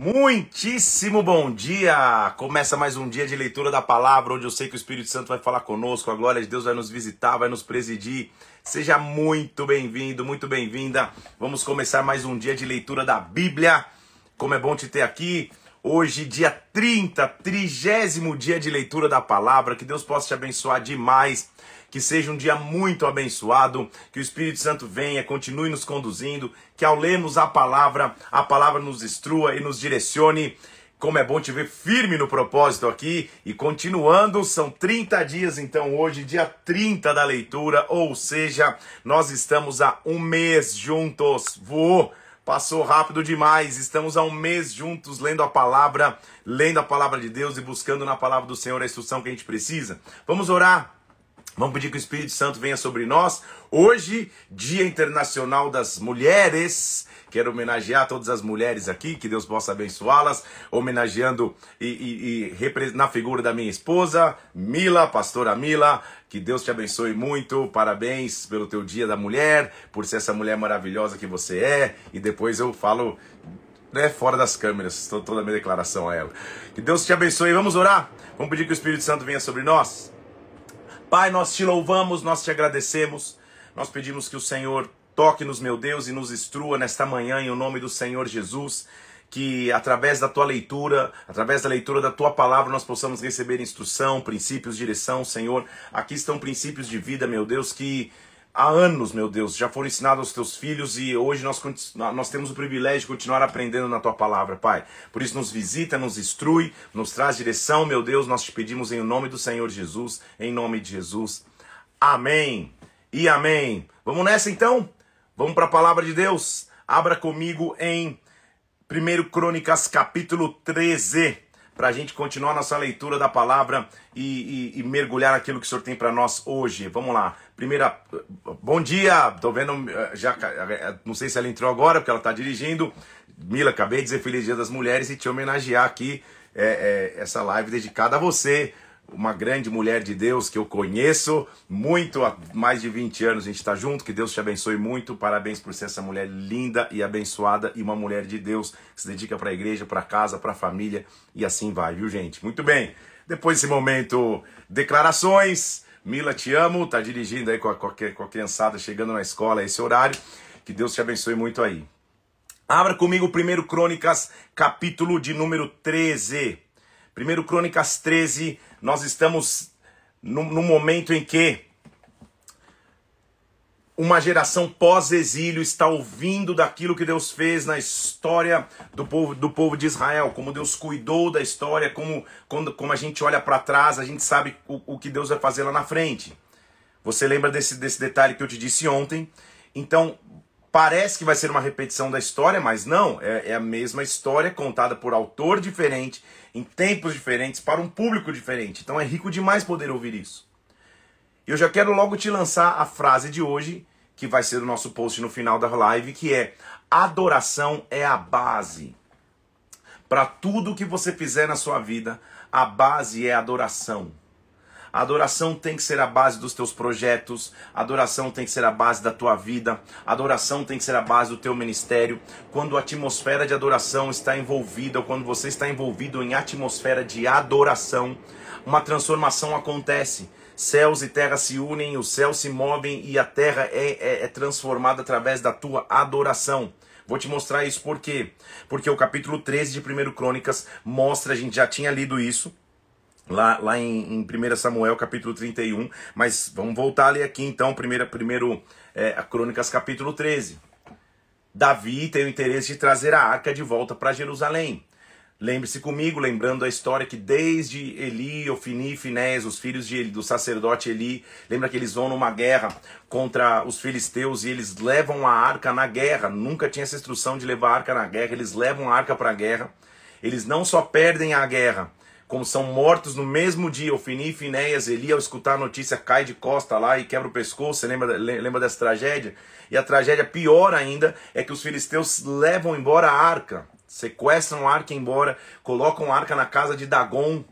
Muitíssimo bom dia! Começa mais um dia de leitura da palavra, onde eu sei que o Espírito Santo vai falar conosco, a glória de Deus vai nos visitar, vai nos presidir. Seja muito bem-vindo, muito bem-vinda. Vamos começar mais um dia de leitura da Bíblia. Como é bom te ter aqui. Hoje, dia 30, trigésimo dia de leitura da palavra. Que Deus possa te abençoar demais que seja um dia muito abençoado, que o Espírito Santo venha, continue nos conduzindo, que ao lermos a palavra, a palavra nos instrua e nos direcione. Como é bom te ver firme no propósito aqui e continuando, são 30 dias então hoje, dia 30 da leitura, ou seja, nós estamos há um mês juntos. Voou! Passou rápido demais. Estamos há um mês juntos lendo a palavra, lendo a palavra de Deus e buscando na palavra do Senhor a instrução que a gente precisa. Vamos orar. Vamos pedir que o Espírito Santo venha sobre nós. Hoje, Dia Internacional das Mulheres. Quero homenagear todas as mulheres aqui, que Deus possa abençoá-las, homenageando e, e, e, na figura da minha esposa, Mila, pastora Mila. Que Deus te abençoe muito. Parabéns pelo teu Dia da Mulher, por ser essa mulher maravilhosa que você é. E depois eu falo né, fora das câmeras, toda a minha declaração a ela. Que Deus te abençoe. Vamos orar? Vamos pedir que o Espírito Santo venha sobre nós. Pai, nós te louvamos, nós te agradecemos, nós pedimos que o Senhor toque-nos, meu Deus, e nos instrua nesta manhã em o nome do Senhor Jesus. Que através da tua leitura, através da leitura da tua palavra, nós possamos receber instrução, princípios, direção, Senhor. Aqui estão princípios de vida, meu Deus, que há anos, meu Deus, já foram ensinados aos teus filhos e hoje nós, nós temos o privilégio de continuar aprendendo na tua palavra, Pai. Por isso, nos visita, nos instrui, nos traz direção, meu Deus. Nós te pedimos em nome do Senhor Jesus, em nome de Jesus. Amém e amém. Vamos nessa então? Vamos para a palavra de Deus. Abra comigo em 1 Crônicas, capítulo 13 para a gente continuar nossa leitura da palavra e, e, e mergulhar naquilo que o Senhor tem para nós hoje. Vamos lá. Primeira, bom dia. Tô vendo, eh, já eh, não sei se ela entrou agora porque ela está dirigindo. Mila, acabei de dizer Feliz Dia das Mulheres e te homenagear aqui é, é, essa live dedicada a você uma grande mulher de Deus que eu conheço muito há mais de 20 anos. A gente está junto. Que Deus te abençoe muito. Parabéns por ser essa mulher linda e abençoada e uma mulher de Deus que se dedica para a igreja, para casa, para a família e assim vai, viu, gente? Muito bem. Depois desse momento, declarações. Mila, te amo. Tá dirigindo aí com a, com a, com a criançada chegando na escola a esse horário. Que Deus te abençoe muito aí. Abra comigo primeiro Crônicas, capítulo de número 13. Primeiro Crônicas 13, nós estamos no, no momento em que uma geração pós-exílio está ouvindo daquilo que Deus fez na história do povo, do povo de Israel, como Deus cuidou da história, como, quando, como a gente olha para trás, a gente sabe o, o que Deus vai fazer lá na frente. Você lembra desse, desse detalhe que eu te disse ontem? Então, parece que vai ser uma repetição da história, mas não, é, é a mesma história contada por autor diferente, em tempos diferentes, para um público diferente. Então é rico demais poder ouvir isso. Eu já quero logo te lançar a frase de hoje, que vai ser o nosso post no final da live, que é: adoração é a base. Para tudo que você fizer na sua vida, a base é adoração. A adoração tem que ser a base dos teus projetos, a adoração tem que ser a base da tua vida, a adoração tem que ser a base do teu ministério. Quando a atmosfera de adoração está envolvida, ou quando você está envolvido em atmosfera de adoração, uma transformação acontece. Céus e terra se unem, os céus se movem e a terra é, é, é transformada através da tua adoração. Vou te mostrar isso por quê? Porque o capítulo 13 de 1 Crônicas mostra, a gente já tinha lido isso, lá, lá em, em 1 Samuel capítulo 31, mas vamos voltar ali aqui então, primeiro, primeiro é, Crônicas capítulo 13. Davi tem o interesse de trazer a arca de volta para Jerusalém. Lembre-se comigo, lembrando a história que desde Eli, Ofini e Finés, os filhos de, do sacerdote Eli, lembra que eles vão numa guerra contra os filisteus e eles levam a arca na guerra. Nunca tinha essa instrução de levar a arca na guerra, eles levam a arca para a guerra. Eles não só perdem a guerra, como são mortos no mesmo dia, Ofini e Finéias, Eli, ao escutar a notícia, cai de costa lá e quebra o pescoço. Você lembra, lembra dessa tragédia? E a tragédia pior ainda é que os filisteus levam embora a arca, sequestram a arca embora, colocam a arca na casa de Dagon.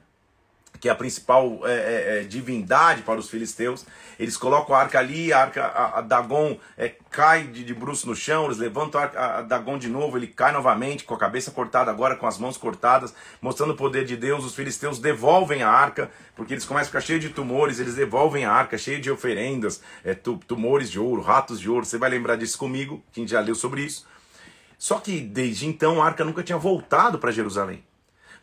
Que é a principal é, é, é, divindade para os filisteus. Eles colocam a arca ali, a arca, a, a Dagon é, cai de, de bruço no chão, eles levantam a, a, Dagon de novo, ele cai novamente, com a cabeça cortada agora, com as mãos cortadas, mostrando o poder de Deus. Os filisteus devolvem a arca, porque eles começam a ficar cheios de tumores, eles devolvem a arca, cheio de oferendas, é, tumores de ouro, ratos de ouro. Você vai lembrar disso comigo, quem já leu sobre isso. Só que desde então a arca nunca tinha voltado para Jerusalém.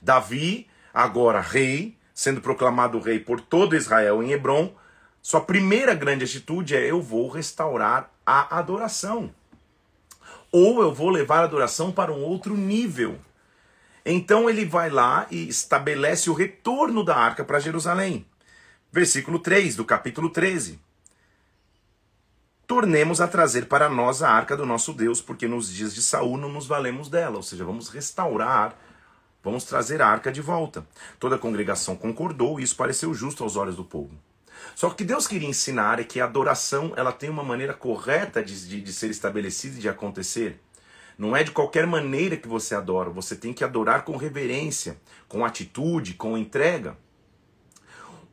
Davi, agora rei, sendo proclamado rei por todo Israel em Hebron, sua primeira grande atitude é: eu vou restaurar a adoração. Ou eu vou levar a adoração para um outro nível. Então ele vai lá e estabelece o retorno da arca para Jerusalém. Versículo 3 do capítulo 13. Tornemos a trazer para nós a arca do nosso Deus, porque nos dias de Saul não nos valemos dela, ou seja, vamos restaurar Vamos trazer a arca de volta. Toda a congregação concordou e isso pareceu justo aos olhos do povo. Só que Deus queria ensinar é que a adoração ela tem uma maneira correta de, de, de ser estabelecida e de acontecer. Não é de qualquer maneira que você adora, você tem que adorar com reverência, com atitude, com entrega.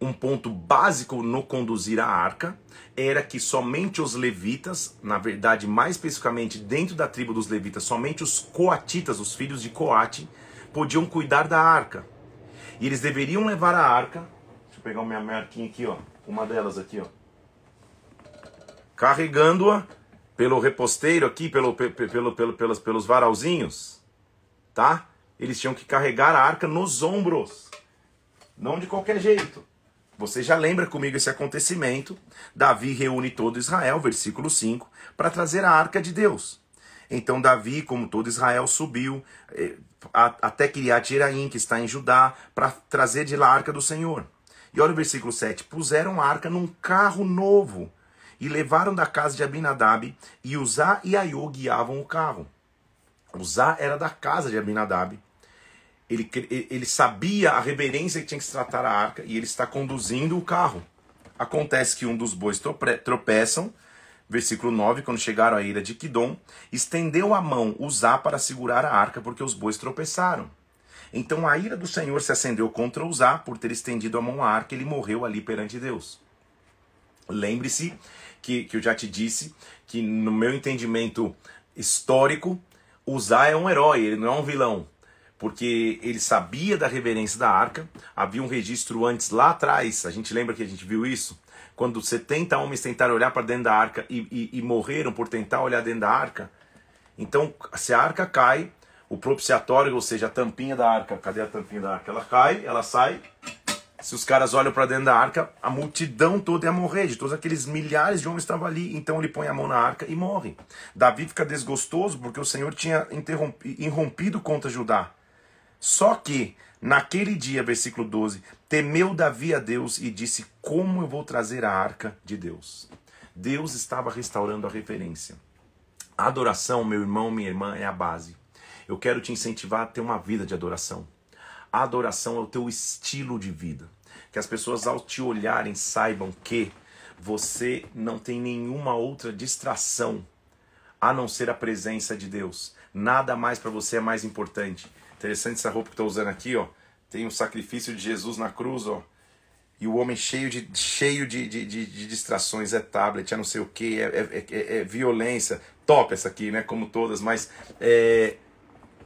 Um ponto básico no conduzir a arca era que somente os levitas, na verdade, mais especificamente dentro da tribo dos levitas, somente os coatitas, os filhos de Coate, podiam cuidar da arca. E eles deveriam levar a arca. Deixa eu pegar minha marquinha aqui, ó. Uma delas aqui, ó. Carregando-a pelo reposteiro aqui, pelo, pelo, pelo, pelos, pelos varalzinhos, tá? Eles tinham que carregar a arca nos ombros. Não de qualquer jeito. Você já lembra comigo esse acontecimento? Davi reúne todo Israel, versículo 5, para trazer a arca de Deus. Então Davi, como todo Israel, subiu, eh, até Kiriat Jearim, que está em Judá, para trazer de lá a arca do Senhor. E olha o versículo 7. Puseram a arca num carro novo e levaram da casa de Abinadab e Uzá e Aiô guiavam o carro. Uzá era da casa de Abinadab. Ele, ele sabia a reverência que tinha que se tratar a arca e ele está conduzindo o carro. Acontece que um dos bois tropeçam Versículo 9: Quando chegaram à ira de Quidom, estendeu a mão Uzá para segurar a arca, porque os bois tropeçaram. Então a ira do Senhor se acendeu contra Uzá por ter estendido a mão à arca, ele morreu ali perante Deus. Lembre-se que, que eu já te disse que, no meu entendimento histórico, Uzá é um herói, ele não é um vilão porque ele sabia da reverência da arca. Havia um registro antes lá atrás, a gente lembra que a gente viu isso, quando 70 homens tentaram olhar para dentro da arca e, e, e, morreram por tentar olhar dentro da arca. Então, se a arca cai, o propiciatório, ou seja, a tampinha da arca, cadê a tampinha da arca? Ela cai, ela sai. Se os caras olham para dentro da arca, a multidão toda ia morrer, de todos aqueles milhares de homens estavam ali. Então ele põe a mão na arca e morre. Davi fica desgostoso porque o Senhor tinha irrompido contra Judá. Só que Naquele dia, versículo 12, temeu Davi a Deus e disse: Como eu vou trazer a arca de Deus? Deus estava restaurando a referência. A adoração, meu irmão, minha irmã, é a base. Eu quero te incentivar a ter uma vida de adoração. A adoração é o teu estilo de vida. Que as pessoas, ao te olharem, saibam que você não tem nenhuma outra distração a não ser a presença de Deus. Nada mais para você é mais importante. Interessante essa roupa que estou usando aqui, ó. Tem o sacrifício de Jesus na cruz, ó. E o homem cheio de, cheio de, de, de, de distrações, é tablet, é não sei o que, é, é, é, é, violência. Top essa aqui, né? Como todas, mas é,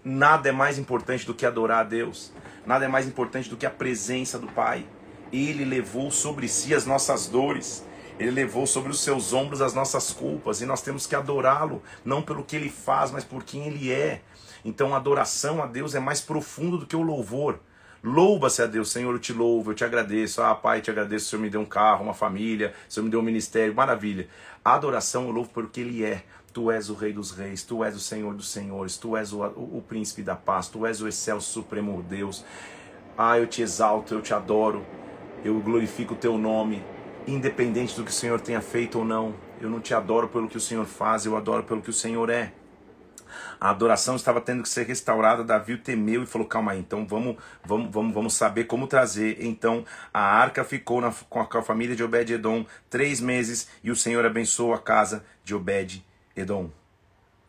nada é mais importante do que adorar a Deus. Nada é mais importante do que a presença do Pai. Ele levou sobre si as nossas dores. Ele levou sobre os seus ombros as nossas culpas e nós temos que adorá-lo, não pelo que ele faz, mas por quem ele é. Então a adoração a Deus é mais profundo do que o louvor. Louva-se a Deus, Senhor, eu te louvo, eu te agradeço. Ah, Pai, te agradeço, o Senhor me deu um carro, uma família, o Senhor me deu um ministério, maravilha. A adoração eu louvo porque Ele é. Tu és o Rei dos Reis, Tu és o Senhor dos Senhores, Tu és o, o, o Príncipe da Paz, Tu és o Excelso Supremo Deus. Ah, eu te exalto, eu te adoro, eu glorifico o Teu nome, independente do que o Senhor tenha feito ou não. Eu não te adoro pelo que o Senhor faz, eu adoro pelo que o Senhor é. A adoração estava tendo que ser restaurada. Davi temeu e falou: calma aí, então vamos, vamos, vamos, vamos saber como trazer. Então a arca ficou na, com, a, com a família de Obed-Edom três meses e o Senhor abençoou a casa de Obed-Edom.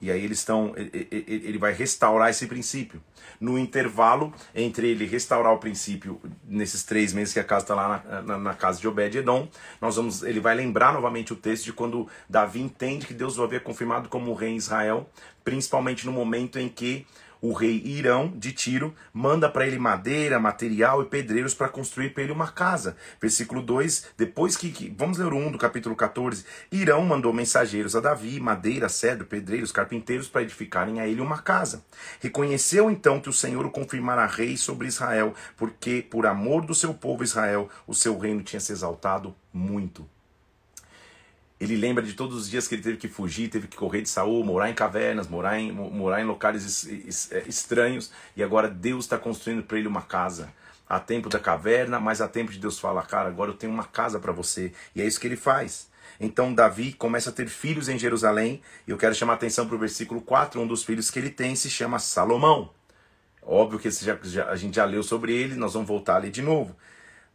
E aí eles estão, ele vai restaurar esse princípio. No intervalo entre ele restaurar o princípio nesses três meses que a casa está lá na, na, casa de Obed-edom, nós vamos, ele vai lembrar novamente o texto de quando Davi entende que Deus o havia confirmado como rei em Israel, principalmente no momento em que o rei Irão de Tiro manda para ele madeira, material e pedreiros para construir para ele uma casa. Versículo 2, depois que, que, vamos ler o 1 do capítulo 14, Irão mandou mensageiros a Davi, madeira, cedro, pedreiros, carpinteiros para edificarem a ele uma casa. Reconheceu então que o Senhor o confirmara rei sobre Israel, porque por amor do seu povo Israel, o seu reino tinha se exaltado muito. Ele lembra de todos os dias que ele teve que fugir, teve que correr de Saul, morar em cavernas, morar em, morar em locais é, estranhos, e agora Deus está construindo para ele uma casa. Há tempo da caverna, mas há tempo de Deus falar, cara, agora eu tenho uma casa para você. E é isso que ele faz. Então Davi começa a ter filhos em Jerusalém, e eu quero chamar a atenção para o versículo 4, um dos filhos que ele tem se chama Salomão. Óbvio que já, já, a gente já leu sobre ele, nós vamos voltar ali de novo.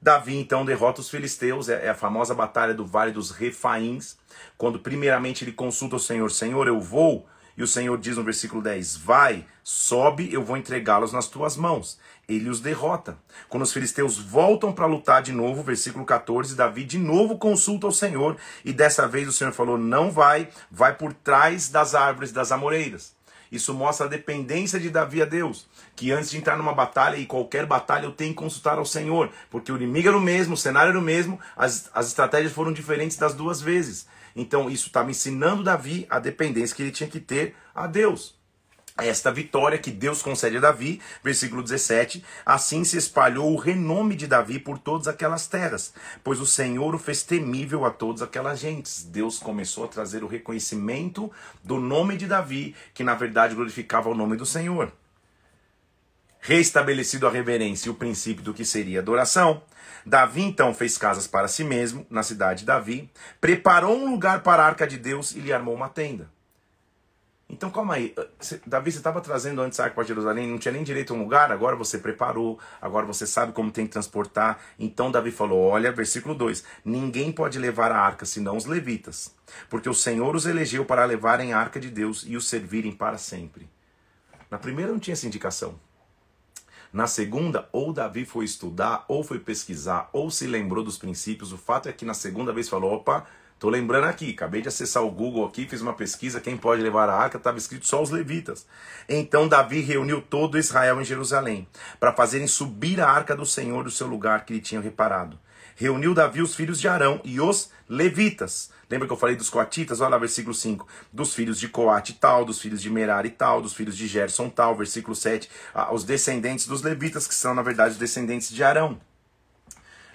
Davi então derrota os filisteus, é, é a famosa batalha do Vale dos Refaíns, quando primeiramente ele consulta o Senhor: Senhor, eu vou. E o Senhor diz no versículo 10: Vai, sobe, eu vou entregá-los nas tuas mãos. Ele os derrota. Quando os filisteus voltam para lutar de novo, versículo 14, Davi de novo consulta o Senhor, e dessa vez o Senhor falou: Não vai, vai por trás das árvores das amoreiras. Isso mostra a dependência de Davi a Deus. Que antes de entrar numa batalha, e qualquer batalha, eu tenho que consultar ao Senhor. Porque o inimigo era o mesmo, o cenário era o mesmo, as, as estratégias foram diferentes das duas vezes. Então isso estava ensinando Davi a dependência que ele tinha que ter a Deus esta vitória que Deus concede a Davi, versículo 17, assim se espalhou o renome de Davi por todas aquelas terras, pois o Senhor o fez temível a todas aquelas gentes. Deus começou a trazer o reconhecimento do nome de Davi, que na verdade glorificava o nome do Senhor. Restabelecido a reverência e o princípio do que seria adoração, Davi então fez casas para si mesmo, na cidade de Davi, preparou um lugar para a arca de Deus e lhe armou uma tenda. Então calma aí, Davi, você estava trazendo antes a arca para Jerusalém, não tinha nem direito a um lugar, agora você preparou, agora você sabe como tem que transportar. Então Davi falou: olha, versículo 2: ninguém pode levar a arca senão os levitas, porque o Senhor os elegeu para levarem a arca de Deus e os servirem para sempre. Na primeira não tinha essa indicação. Na segunda, ou Davi foi estudar, ou foi pesquisar, ou se lembrou dos princípios. O fato é que na segunda vez falou: opa, Tô lembrando aqui, acabei de acessar o Google aqui, fiz uma pesquisa, quem pode levar a arca, estava escrito só os levitas. Então Davi reuniu todo Israel em Jerusalém, para fazerem subir a arca do Senhor do seu lugar que lhe tinham reparado. Reuniu Davi os filhos de Arão e os levitas. Lembra que eu falei dos coatitas? Olha lá, versículo 5. Dos filhos de Coate tal, dos filhos de Merari tal, dos filhos de Gerson tal, versículo 7. Ah, os descendentes dos levitas, que são, na verdade, os descendentes de Arão.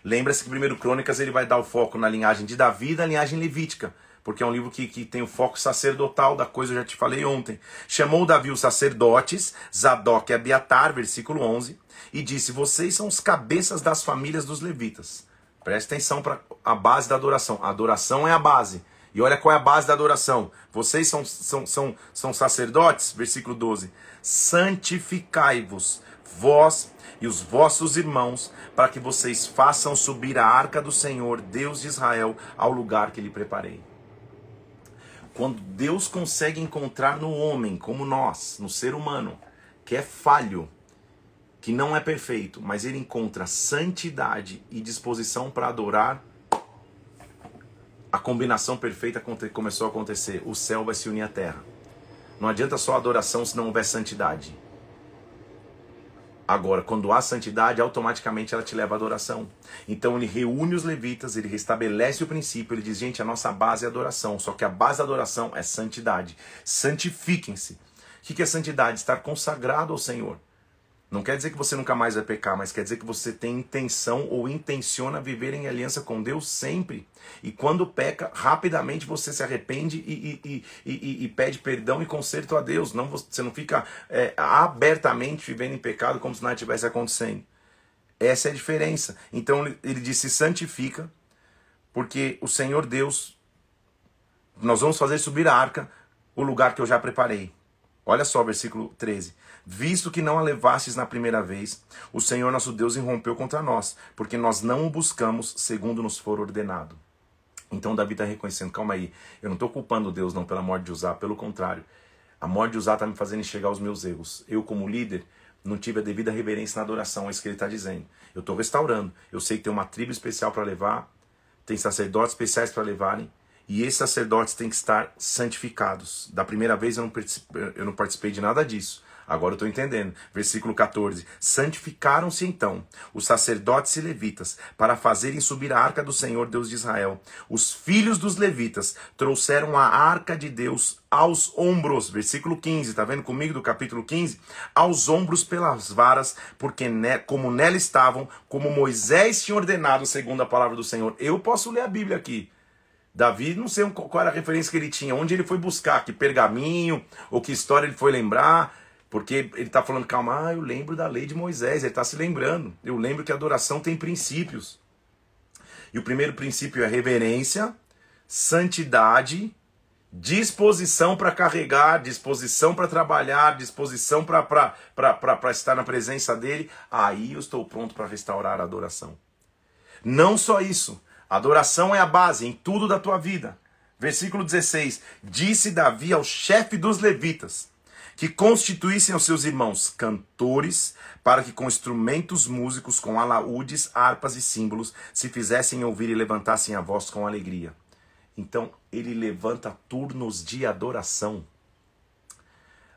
Lembra-se que primeiro Crônicas ele vai dar o foco na linhagem de Davi e na linhagem levítica, porque é um livro que, que tem o foco sacerdotal da coisa, eu já te falei ontem. Chamou Davi os sacerdotes, Zadok e Abiatar, versículo 11, e disse: Vocês são os cabeças das famílias dos levitas. Preste atenção para a base da adoração. A adoração é a base. E olha qual é a base da adoração. Vocês são, são, são, são sacerdotes, versículo 12. Santificai-vos, vós e os vossos irmãos, para que vocês façam subir a arca do Senhor, Deus de Israel, ao lugar que lhe preparei. Quando Deus consegue encontrar no homem, como nós, no ser humano, que é falho, que não é perfeito, mas ele encontra santidade e disposição para adorar, a combinação perfeita começou a acontecer. O céu vai se unir à terra. Não adianta só adoração se não houver santidade. Agora, quando há santidade, automaticamente ela te leva à adoração. Então ele reúne os levitas, ele restabelece o princípio, ele diz: gente, a nossa base é adoração, só que a base da adoração é santidade. Santifiquem-se. O que é santidade? Estar consagrado ao Senhor. Não quer dizer que você nunca mais vai pecar, mas quer dizer que você tem intenção ou intenciona viver em aliança com Deus sempre. E quando peca, rapidamente você se arrepende e, e, e, e pede perdão e conserto a Deus. Não, você não fica é, abertamente vivendo em pecado como se nada estivesse acontecendo. Essa é a diferença. Então ele disse: santifica, porque o Senhor Deus, nós vamos fazer subir a arca, o lugar que eu já preparei. Olha só, versículo 13. Visto que não a levastes na primeira vez, o Senhor nosso Deus irrompeu contra nós, porque nós não o buscamos segundo nos for ordenado. Então Davi está reconhecendo, calma aí, eu não estou culpando Deus não pela morte de usar, pelo contrário. A morte de Uzá está me fazendo enxergar os meus erros. Eu, como líder, não tive a devida reverência na adoração, é isso que ele está dizendo. Eu estou restaurando. Eu sei que tem uma tribo especial para levar, tem sacerdotes especiais para levarem, e esses sacerdotes têm que estar santificados. Da primeira vez eu não eu não participei de nada disso. Agora eu estou entendendo. Versículo 14. Santificaram-se então os sacerdotes e levitas para fazerem subir a arca do Senhor Deus de Israel. Os filhos dos levitas trouxeram a arca de Deus aos ombros. Versículo 15. Está vendo comigo do capítulo 15? Aos ombros pelas varas, porque ne, como nela estavam, como Moisés tinha ordenado, segundo a palavra do Senhor. Eu posso ler a Bíblia aqui. Davi, não sei qual era a referência que ele tinha, onde ele foi buscar, que pergaminho, ou que história ele foi lembrar. Porque ele está falando, calma, ah, eu lembro da lei de Moisés, ele está se lembrando. Eu lembro que a adoração tem princípios. E o primeiro princípio é reverência, santidade, disposição para carregar, disposição para trabalhar, disposição para estar na presença dele. Aí eu estou pronto para restaurar a adoração. Não só isso, adoração é a base em tudo da tua vida. Versículo 16: Disse Davi ao chefe dos levitas que constituíssem aos seus irmãos cantores, para que com instrumentos músicos, com alaúdes, harpas e símbolos, se fizessem ouvir e levantassem a voz com alegria. Então ele levanta turnos de adoração.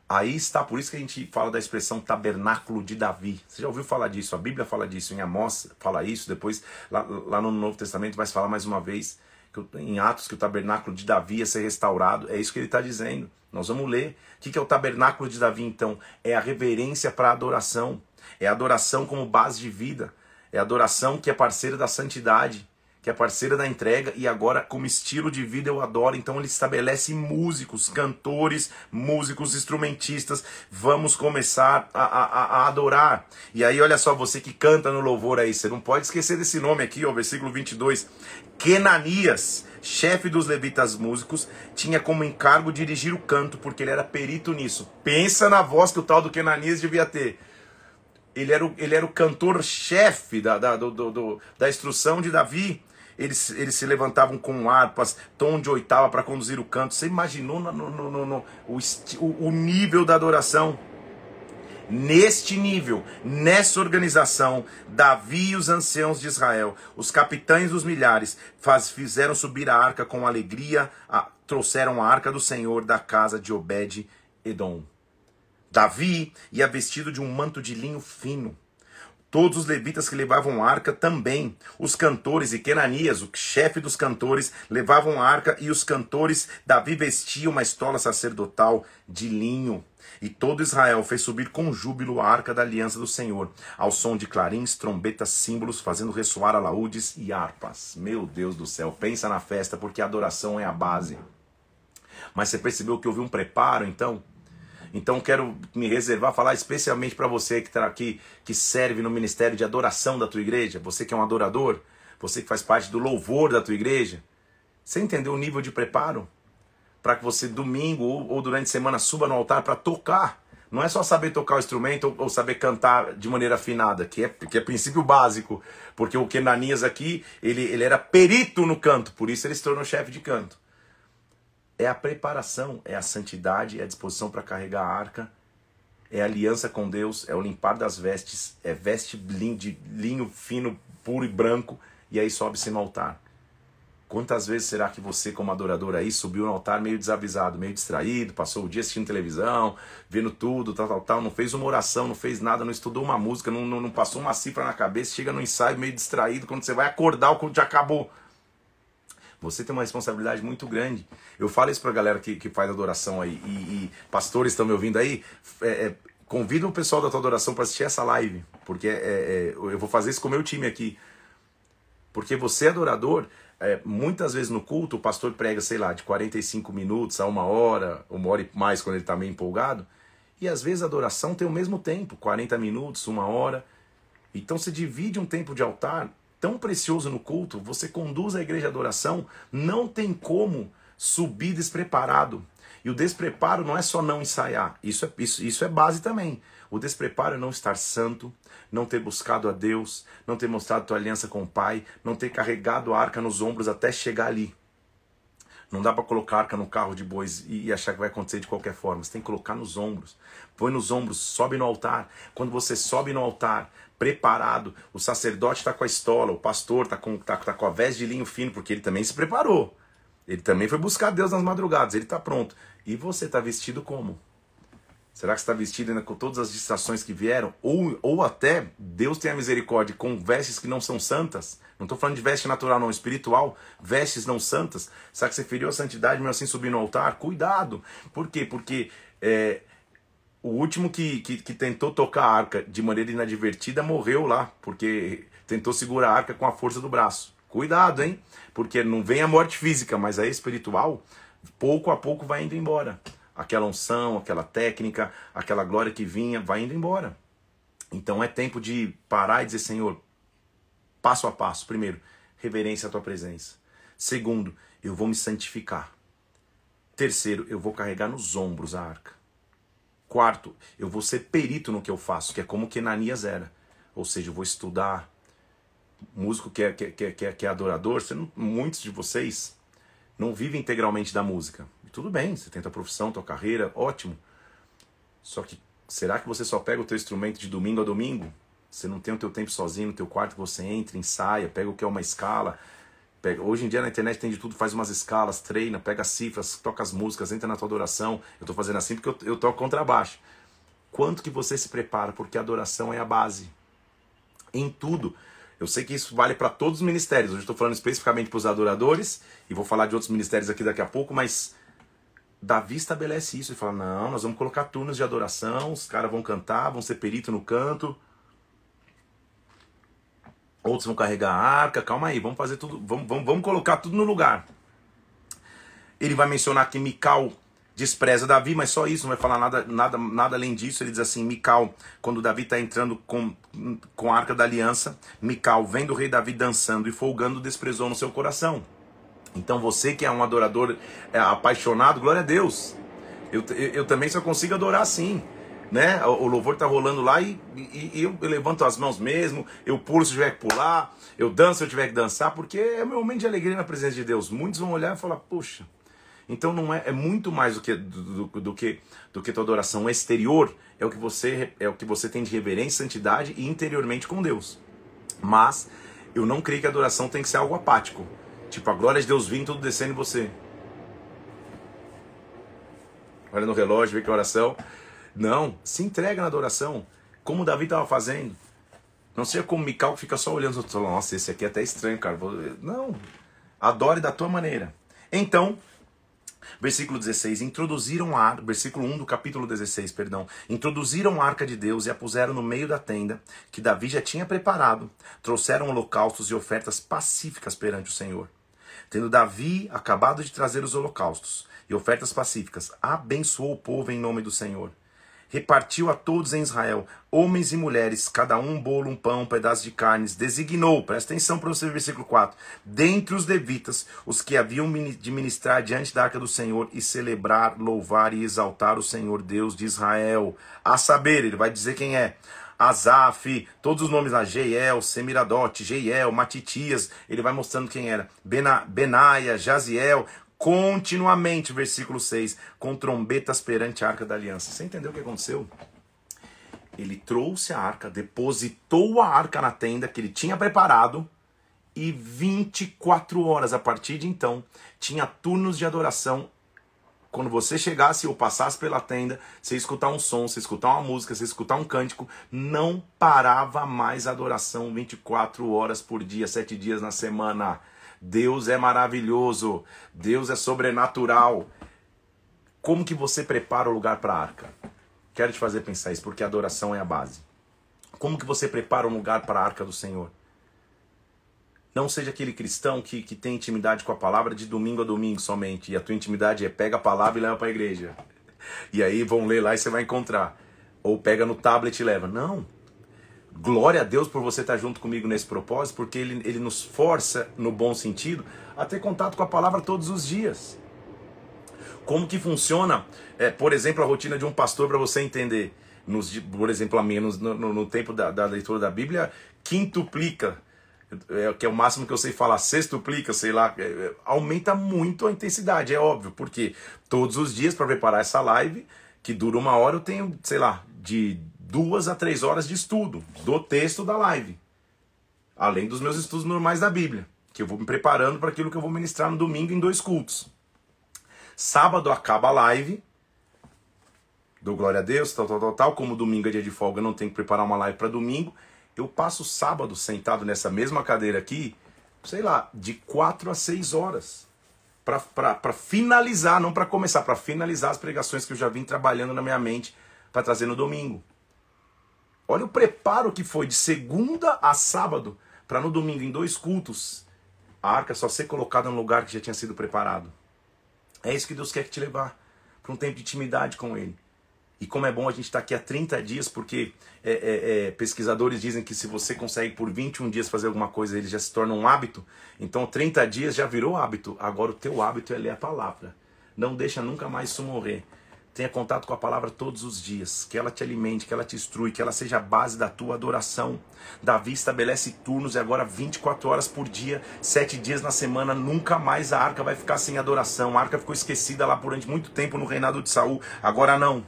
Aí está, por isso que a gente fala da expressão tabernáculo de Davi. Você já ouviu falar disso? A Bíblia fala disso, em Amós fala isso, depois lá, lá no Novo Testamento vai falar mais uma vez, em Atos, que o tabernáculo de Davi ia ser restaurado. É isso que ele está dizendo. Nós vamos ler. O que é o tabernáculo de Davi, então? É a reverência para a adoração. É a adoração como base de vida. É a adoração que é parceira da santidade, que é parceira da entrega e agora, como estilo de vida, eu adoro. Então, ele estabelece músicos, cantores, músicos, instrumentistas. Vamos começar a, a, a adorar. E aí, olha só, você que canta no louvor aí, você não pode esquecer desse nome aqui, ó, versículo 22. Kenanias chefe dos levitas músicos, tinha como encargo dirigir o canto, porque ele era perito nisso. Pensa na voz que o tal do Kenanias devia ter. Ele era o, ele era o cantor-chefe da, da, do, do, da instrução de Davi. Eles, eles se levantavam com harpas, tom de oitava para conduzir o canto. Você imaginou no, no, no, o, o nível da adoração? Neste nível, nessa organização, Davi e os anciãos de Israel, os capitães dos milhares, faz, fizeram subir a arca com alegria, a, trouxeram a arca do Senhor da casa de Obed-Edom. Davi ia vestido de um manto de linho fino. Todos os levitas que levavam a arca também. Os cantores e Kenanias, o chefe dos cantores, levavam a arca e os cantores, Davi vestia uma estola sacerdotal de linho. E todo Israel fez subir com júbilo a arca da aliança do Senhor, ao som de clarins, trombetas, símbolos, fazendo ressoar alaúdes e harpas. Meu Deus do céu, pensa na festa, porque a adoração é a base. Mas você percebeu que houve um preparo, então? Então quero me reservar falar especialmente para você que está aqui, que serve no ministério de adoração da tua igreja, você que é um adorador, você que faz parte do louvor da tua igreja. Você entendeu o nível de preparo? para que você domingo ou, ou, durante a semana suba no altar para tocar. Não é só saber tocar o instrumento ou, saber cantar de maneira afinada, que é, que é princípio básico. Porque o Kenanias aqui, ele, ele era perito no canto, por isso ele se tornou chefe de canto. É a preparação, é a santidade, é a disposição para carregar a arca, é a aliança com Deus, é o limpar das vestes, é veste de linho fino, puro e branco, e aí sobe-se no altar. Quantas vezes será que você, como adorador aí, subiu no altar meio desavisado, meio distraído, passou o dia assistindo televisão, vendo tudo, tal, tal, tal, não fez uma oração, não fez nada, não estudou uma música, não, não, não passou uma cifra na cabeça, chega no ensaio meio distraído, quando você vai acordar, o culto já acabou. Você tem uma responsabilidade muito grande. Eu falo isso pra galera que, que faz adoração aí, e, e pastores estão me ouvindo aí, é, é, convida o pessoal da tua adoração para assistir essa live, porque é, é, eu vou fazer isso com o meu time aqui. Porque você, é adorador, é, muitas vezes no culto o pastor prega, sei lá, de 45 minutos a uma hora, uma hora e mais quando ele está meio empolgado. E às vezes a adoração tem o mesmo tempo, 40 minutos, uma hora. Então você divide um tempo de altar tão precioso no culto, você conduz a igreja de adoração, não tem como subir despreparado. E o despreparo não é só não ensaiar, isso é, isso, isso é base também. O despreparo é não estar santo, não ter buscado a Deus, não ter mostrado tua aliança com o Pai, não ter carregado a arca nos ombros até chegar ali. Não dá para colocar arca no carro de bois e achar que vai acontecer de qualquer forma. Você tem que colocar nos ombros. Põe nos ombros, sobe no altar. Quando você sobe no altar, preparado, o sacerdote está com a estola, o pastor está com, tá, tá com a veste de linho fino, porque ele também se preparou. Ele também foi buscar Deus nas madrugadas, ele está pronto. E você está vestido como? Será que está vestido ainda com todas as distrações que vieram? Ou, ou até Deus tem a misericórdia com vestes que não são santas? Não estou falando de veste natural, não, espiritual, vestes não santas. Será que você feriu a santidade mesmo assim subir no altar? Cuidado! Por quê? Porque é, o último que, que, que, tentou tocar a arca de maneira inadvertida morreu lá, porque tentou segurar a arca com a força do braço. Cuidado, hein? Porque não vem a morte física, mas a espiritual, pouco a pouco vai indo embora aquela unção, aquela técnica, aquela glória que vinha, vai indo embora. Então é tempo de parar e dizer, Senhor, passo a passo. Primeiro, reverência à tua presença. Segundo, eu vou me santificar. Terceiro, eu vou carregar nos ombros a arca. Quarto, eu vou ser perito no que eu faço, que é como que Nanias era. Ou seja, eu vou estudar. Músico que é, que, é, que, é, que é adorador, muitos de vocês não vivem integralmente da música. E tudo bem, você tem tua profissão, tua carreira, ótimo. Só que será que você só pega o teu instrumento de domingo a domingo? Você não tem o teu tempo sozinho no teu quarto, você entra, ensaia, pega o que é uma escala. Pega... Hoje em dia na internet tem de tudo, faz umas escalas, treina, pega as cifras, toca as músicas, entra na tua adoração. Eu estou fazendo assim porque eu, eu toco contrabaixo. Quanto que você se prepara? Porque a adoração é a base. Em tudo. Eu sei que isso vale para todos os ministérios. Hoje estou falando especificamente para os adoradores e vou falar de outros ministérios aqui daqui a pouco, mas Davi estabelece isso e fala: não, nós vamos colocar turnos de adoração, os caras vão cantar, vão ser perito no canto. Outros vão carregar a arca, calma aí, vamos fazer tudo, vamos, vamos, vamos colocar tudo no lugar. Ele vai mencionar que Mical despreza Davi, mas só isso, não vai falar nada, nada, nada além disso. Ele diz assim: Mical, quando Davi está entrando com, com a arca da aliança, Mical, vendo o rei Davi dançando e folgando, desprezou no seu coração. Então você que é um adorador é, apaixonado, glória a Deus. Eu, eu, eu, também só consigo adorar assim. Né? O, louvor está rolando lá e, e, e eu, levanto as mãos mesmo, eu pulo se tiver que pular, eu danço se eu tiver que dançar, porque é meu momento de alegria na presença de Deus. Muitos vão olhar e falar, puxa, então não é, é muito mais do que do, do, do, que do que tua adoração exterior, é o que você é o que você tem de reverência, santidade e interiormente com Deus. Mas eu não creio que a adoração tem que ser algo apático. Tipo, a glória de Deus vindo, tudo descendo em você. Olha no relógio, vê que oração. Não, se entrega na adoração, como Davi estava fazendo. Não seja como Mical que fica só olhando os outros. Nossa, esse aqui é até estranho, cara. Não, adore da tua maneira. Então, versículo 16, introduziram a versículo 1 do capítulo 16, perdão, introduziram a arca de Deus e a puseram no meio da tenda que Davi já tinha preparado. Trouxeram holocaustos e ofertas pacíficas perante o Senhor. Tendo Davi acabado de trazer os holocaustos e ofertas pacíficas, abençoou o povo em nome do Senhor. Repartiu a todos em Israel, homens e mulheres, cada um um bolo, um pão, um pedaço de carnes. Designou, presta atenção para o versículo 4, dentre os levitas, os que haviam de ministrar diante da arca do Senhor e celebrar, louvar e exaltar o Senhor Deus de Israel. A saber, ele vai dizer quem é. Azaf, todos os nomes lá, Jeiel, Semiradote, Jeiel, Matitias, ele vai mostrando quem era, Bena, Benaia, Jaziel, continuamente, versículo 6, com trombetas perante a arca da aliança. Você entendeu o que aconteceu? Ele trouxe a arca, depositou a arca na tenda que ele tinha preparado, e 24 horas a partir de então tinha turnos de adoração quando você chegasse ou passasse pela tenda, você escutar um som, você escutar uma música, você escutar um cântico, não parava mais a adoração 24 horas por dia, 7 dias na semana. Deus é maravilhoso, Deus é sobrenatural. Como que você prepara o lugar para a arca? Quero te fazer pensar isso, porque a adoração é a base. Como que você prepara um lugar para a arca do Senhor? Não seja aquele cristão que, que tem intimidade com a palavra de domingo a domingo somente. E a tua intimidade é pega a palavra e leva para a igreja. E aí vão ler lá e você vai encontrar. Ou pega no tablet e leva. Não. Glória a Deus por você estar junto comigo nesse propósito, porque ele, ele nos força, no bom sentido, a ter contato com a palavra todos os dias. Como que funciona, é, por exemplo, a rotina de um pastor para você entender? Nos, por exemplo, a no, no, no tempo da, da leitura da Bíblia, quintuplica é, que é o máximo que eu sei falar, sextuplica, sei lá, é, é, aumenta muito a intensidade, é óbvio, porque todos os dias para preparar essa live, que dura uma hora, eu tenho, sei lá, de duas a três horas de estudo do texto da live, além dos meus estudos normais da Bíblia, que eu vou me preparando para aquilo que eu vou ministrar no domingo em dois cultos. Sábado acaba a live, dou glória a Deus, tal, tal, tal, tal. Como domingo é dia de folga, não tenho que preparar uma live para domingo. Eu passo sábado sentado nessa mesma cadeira aqui, sei lá, de quatro a seis horas. Para finalizar, não para começar, para finalizar as pregações que eu já vim trabalhando na minha mente para trazer no domingo. Olha o preparo que foi de segunda a sábado, para no domingo, em dois cultos, a arca só ser colocada no lugar que já tinha sido preparado. É isso que Deus quer te levar para um tempo de intimidade com Ele. E como é bom a gente estar tá aqui há 30 dias, porque é, é, é, pesquisadores dizem que se você consegue por 21 dias fazer alguma coisa, ele já se torna um hábito. Então 30 dias já virou hábito. Agora o teu hábito é ler a palavra. Não deixa nunca mais isso morrer. Tenha contato com a palavra todos os dias. Que ela te alimente, que ela te instrui, que ela seja a base da tua adoração. Davi estabelece turnos e agora 24 horas por dia, 7 dias na semana. Nunca mais a arca vai ficar sem adoração. A arca ficou esquecida lá durante muito tempo no reinado de Saul. Agora não.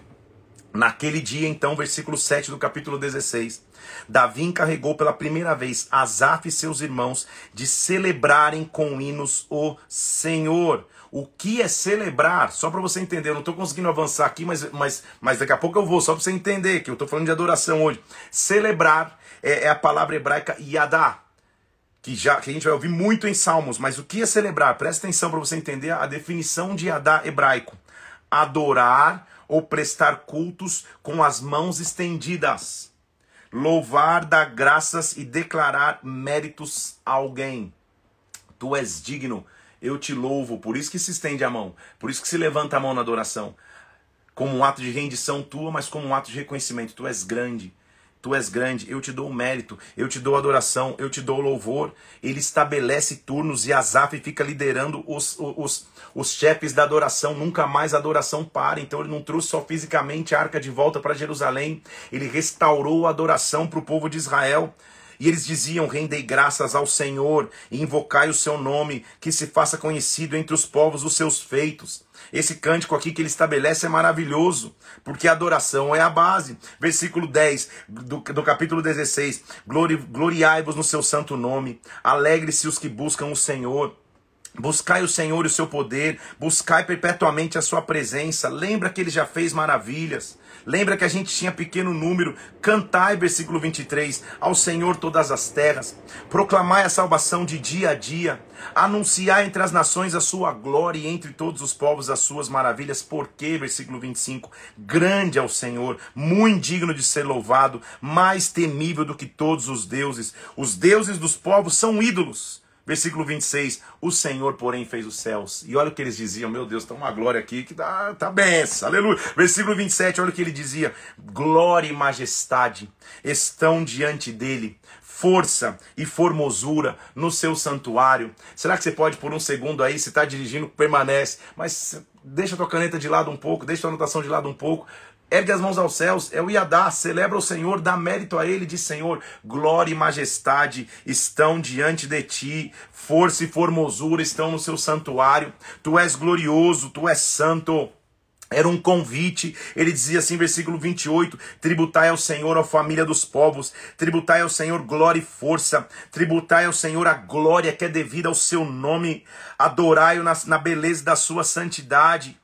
Naquele dia, então, versículo 7 do capítulo 16, Davi encarregou pela primeira vez Asaf e seus irmãos de celebrarem com hinos o Senhor. O que é celebrar? Só para você entender, eu não estou conseguindo avançar aqui, mas, mas, mas daqui a pouco eu vou, só para você entender que eu estou falando de adoração hoje. Celebrar é, é a palavra hebraica yadá, que, já, que a gente vai ouvir muito em Salmos, mas o que é celebrar? Presta atenção para você entender a definição de yadá hebraico. Adorar ou prestar cultos com as mãos estendidas. Louvar, dar graças e declarar méritos a alguém. Tu és digno, eu te louvo. Por isso que se estende a mão, por isso que se levanta a mão na adoração. Como um ato de rendição tua, mas como um ato de reconhecimento. Tu és grande, Tu és grande, eu te dou o mérito, eu te dou adoração, eu te dou louvor. Ele estabelece turnos e Azaf fica liderando os, os, os chefes da adoração. Nunca mais a adoração para. Então ele não trouxe só fisicamente a arca de volta para Jerusalém, ele restaurou a adoração para o povo de Israel. E eles diziam: Rendei graças ao Senhor e invocai o seu nome, que se faça conhecido entre os povos os seus feitos. Esse cântico aqui que ele estabelece é maravilhoso, porque a adoração é a base. Versículo 10 do, do capítulo 16: Glori, Gloriai-vos no seu santo nome, alegre-se os que buscam o Senhor. Buscai o Senhor e o seu poder, buscai perpetuamente a sua presença. Lembra que ele já fez maravilhas. Lembra que a gente tinha pequeno número. Cantai, versículo 23, ao Senhor todas as terras. Proclamai a salvação de dia a dia. Anunciai entre as nações a sua glória e entre todos os povos as suas maravilhas. Porque, versículo 25, grande é o Senhor, muito digno de ser louvado, mais temível do que todos os deuses. Os deuses dos povos são ídolos Versículo 26, o Senhor, porém, fez os céus. E olha o que eles diziam, meu Deus, está uma glória aqui que tá, tá benção, aleluia. Versículo 27, olha o que ele dizia, glória e majestade estão diante dele, força e formosura no seu santuário. Será que você pode, por um segundo aí, se está dirigindo, permanece, mas deixa a tua caneta de lado um pouco, deixa a tua anotação de lado um pouco, Ergue as mãos aos céus, é o Iadá, celebra o Senhor, dá mérito a Ele, diz Senhor, glória e majestade estão diante de ti, força e formosura estão no seu santuário, tu és glorioso, tu és santo. Era um convite, ele dizia assim, versículo 28, tributai ao Senhor a família dos povos, tributai ao Senhor glória e força, tributai ao Senhor a glória que é devida ao seu nome, adorai-o na, na beleza da sua santidade,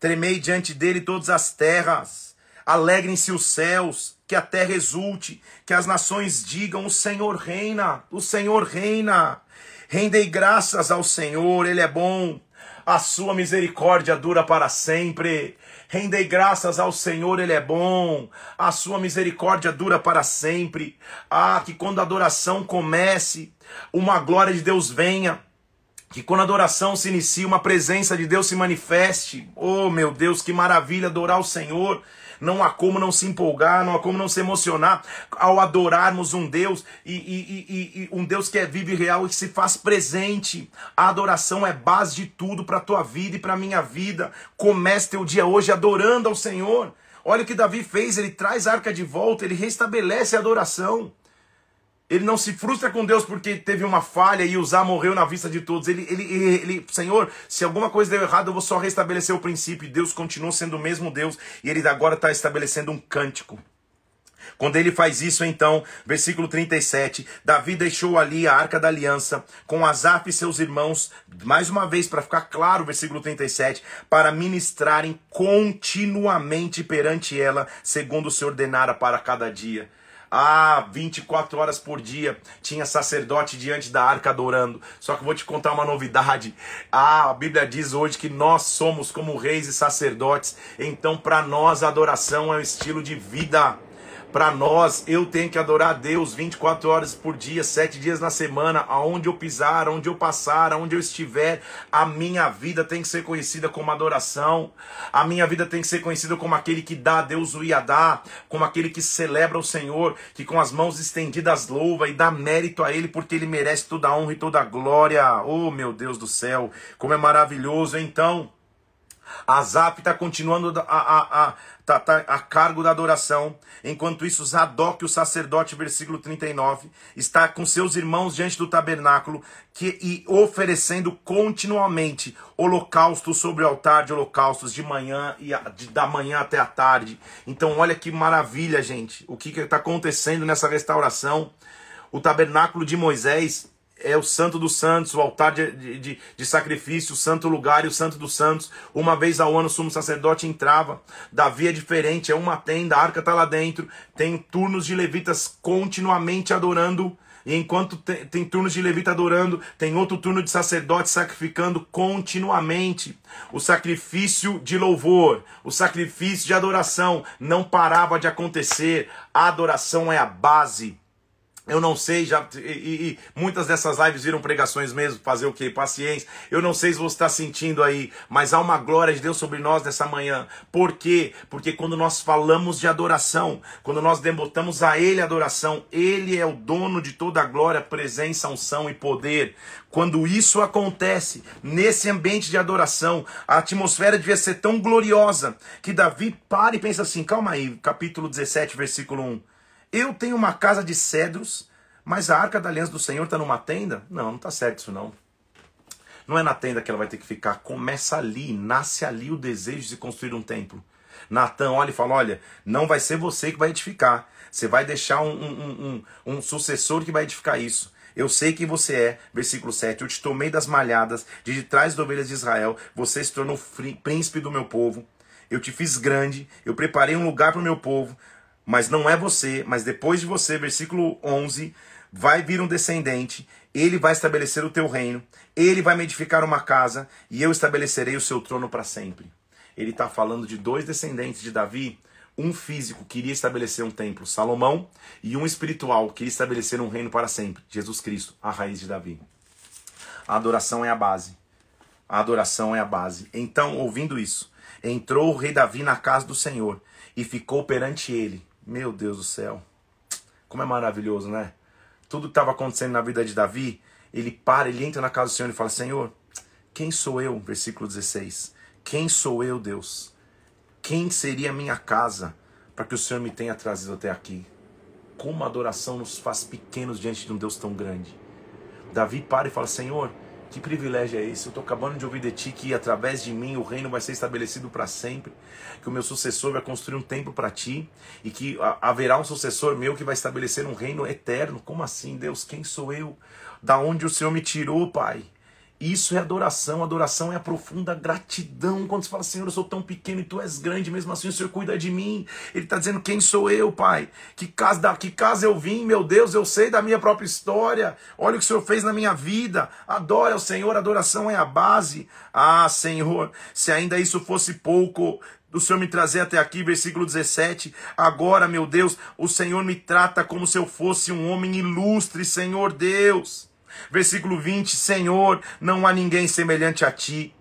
Tremei diante dele todas as terras. Alegrem-se os céus, que a terra exulte, que as nações digam: O Senhor reina, o Senhor reina. Rendei graças ao Senhor, Ele é bom, a sua misericórdia dura para sempre. Rendei graças ao Senhor, Ele é bom, a sua misericórdia dura para sempre. Ah, que quando a adoração comece, uma glória de Deus venha que quando a adoração se inicia, uma presença de Deus se manifeste. Oh, meu Deus, que maravilha adorar o Senhor. Não há como não se empolgar, não há como não se emocionar ao adorarmos um Deus e, e, e, e um Deus que é vivo e real e que se faz presente. A adoração é base de tudo para a tua vida e para a minha vida. Comece teu dia hoje adorando ao Senhor. Olha o que Davi fez, ele traz a arca de volta, ele restabelece a adoração. Ele não se frustra com Deus porque teve uma falha e Uzá morreu na vista de todos. Ele, ele, ele, ele, Senhor, se alguma coisa deu errado, eu vou só restabelecer o princípio. Deus continua sendo o mesmo Deus e ele agora está estabelecendo um cântico. Quando ele faz isso, então, versículo 37, Davi deixou ali a arca da aliança com Asaf e seus irmãos, mais uma vez, para ficar claro, versículo 37, para ministrarem continuamente perante ela, segundo se ordenara para cada dia. Ah, 24 horas por dia tinha sacerdote diante da arca adorando. Só que vou te contar uma novidade. Ah, a Bíblia diz hoje que nós somos como reis e sacerdotes. Então, para nós, a adoração é um estilo de vida. Para nós, eu tenho que adorar a Deus 24 horas por dia, 7 dias na semana, aonde eu pisar, aonde eu passar, aonde eu estiver, a minha vida tem que ser conhecida como adoração. A minha vida tem que ser conhecida como aquele que dá a Deus o Iadá, como aquele que celebra o Senhor, que com as mãos estendidas louva e dá mérito a Ele, porque Ele merece toda a honra e toda a glória. Oh, meu Deus do céu, como é maravilhoso. Então, a Zap está continuando a, a, a, tá, tá a cargo da adoração. Enquanto isso, Zadok, o sacerdote, versículo 39, está com seus irmãos diante do tabernáculo que, e oferecendo continuamente holocaustos sobre o altar de holocaustos de manhã e de, da manhã até a tarde. Então, olha que maravilha, gente. O que está acontecendo nessa restauração? O tabernáculo de Moisés é o Santo dos Santos, o altar de, de, de, sacrifício, o santo lugar e o santo dos santos. Uma vez ao ano o sumo sacerdote entrava. Davi é diferente, é uma tenda, a arca está lá dentro. Tem turnos de levitas continuamente adorando. E enquanto tem, tem turnos de levita adorando, tem outro turno de sacerdote sacrificando continuamente. O sacrifício de louvor, o sacrifício de adoração não parava de acontecer. A adoração é a base eu não sei, já e, e, muitas dessas lives viram pregações mesmo, fazer o que? Paciência. Eu não sei se você está sentindo aí, mas há uma glória de Deus sobre nós nessa manhã. Por quê? Porque quando nós falamos de adoração, quando nós debotamos a Ele adoração, Ele é o dono de toda a glória, presença, unção e poder. Quando isso acontece, nesse ambiente de adoração, a atmosfera devia ser tão gloriosa que Davi para e pensa assim: calma aí, capítulo 17, versículo 1. Eu tenho uma casa de cedros, mas a arca da aliança do Senhor está numa tenda? Não, não está certo isso não. Não é na tenda que ela vai ter que ficar. Começa ali, nasce ali o desejo de construir um templo. Natan olha e fala: Olha, não vai ser você que vai edificar. Você vai deixar um, um, um, um sucessor que vai edificar isso. Eu sei quem você é, versículo 7. Eu te tomei das malhadas, de trás das ovelhas de Israel. Você se tornou príncipe do meu povo. Eu te fiz grande. Eu preparei um lugar para o meu povo mas não é você, mas depois de você, versículo 11, vai vir um descendente, ele vai estabelecer o teu reino, ele vai me edificar uma casa e eu estabelecerei o seu trono para sempre. Ele está falando de dois descendentes de Davi, um físico queria estabelecer um templo, Salomão, e um espiritual queria estabelecer um reino para sempre, Jesus Cristo, a raiz de Davi. A adoração é a base. A adoração é a base. Então, ouvindo isso, entrou o rei Davi na casa do Senhor e ficou perante ele meu Deus do céu. Como é maravilhoso, né? Tudo que estava acontecendo na vida de Davi, ele para, ele entra na casa do Senhor e fala: Senhor, quem sou eu? Versículo 16. Quem sou eu, Deus? Quem seria minha casa para que o Senhor me tenha trazido até aqui? Como a adoração nos faz pequenos diante de um Deus tão grande. Davi para e fala: Senhor, que privilégio é esse? Eu estou acabando de ouvir de ti que através de mim o reino vai ser estabelecido para sempre, que o meu sucessor vai construir um templo para ti e que haverá um sucessor meu que vai estabelecer um reino eterno. Como assim, Deus? Quem sou eu? Da onde o Senhor me tirou, Pai? Isso é adoração. Adoração é a profunda gratidão. Quando você fala, Senhor, eu sou tão pequeno e tu és grande, mesmo assim o Senhor cuida de mim. Ele está dizendo, quem sou eu, Pai? Que casa, que casa eu vim, meu Deus, eu sei da minha própria história. Olha o que o Senhor fez na minha vida. Adora o Senhor, adoração é a base. Ah, Senhor, se ainda isso fosse pouco, do Senhor me trazer até aqui, versículo 17. Agora, meu Deus, o Senhor me trata como se eu fosse um homem ilustre, Senhor Deus. Versículo 20: Senhor, não há ninguém semelhante a ti.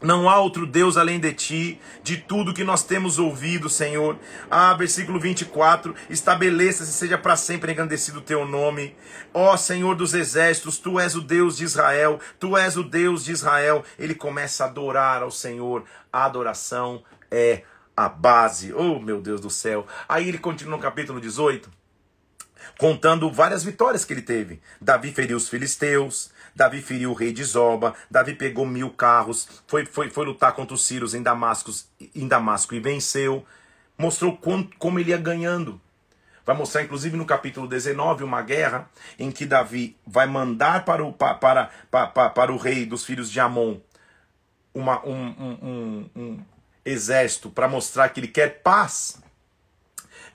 Não há outro Deus além de ti, de tudo que nós temos ouvido, Senhor. Ah, versículo 24: estabeleça-se, seja para sempre engrandecido o teu nome. Ó Senhor dos exércitos, tu és o Deus de Israel, tu és o Deus de Israel. Ele começa a adorar ao Senhor. A adoração é a base. Oh, meu Deus do céu. Aí ele continua no capítulo 18. Contando várias vitórias que ele teve. Davi feriu os filisteus, Davi feriu o rei de Zoba, Davi pegou mil carros, foi, foi, foi lutar contra os sírios em Damasco, em Damasco e venceu. Mostrou como, como ele ia ganhando. Vai mostrar, inclusive, no capítulo 19, uma guerra em que Davi vai mandar para o, para, para, para, para o rei dos filhos de Amon uma, um, um, um, um exército para mostrar que ele quer paz.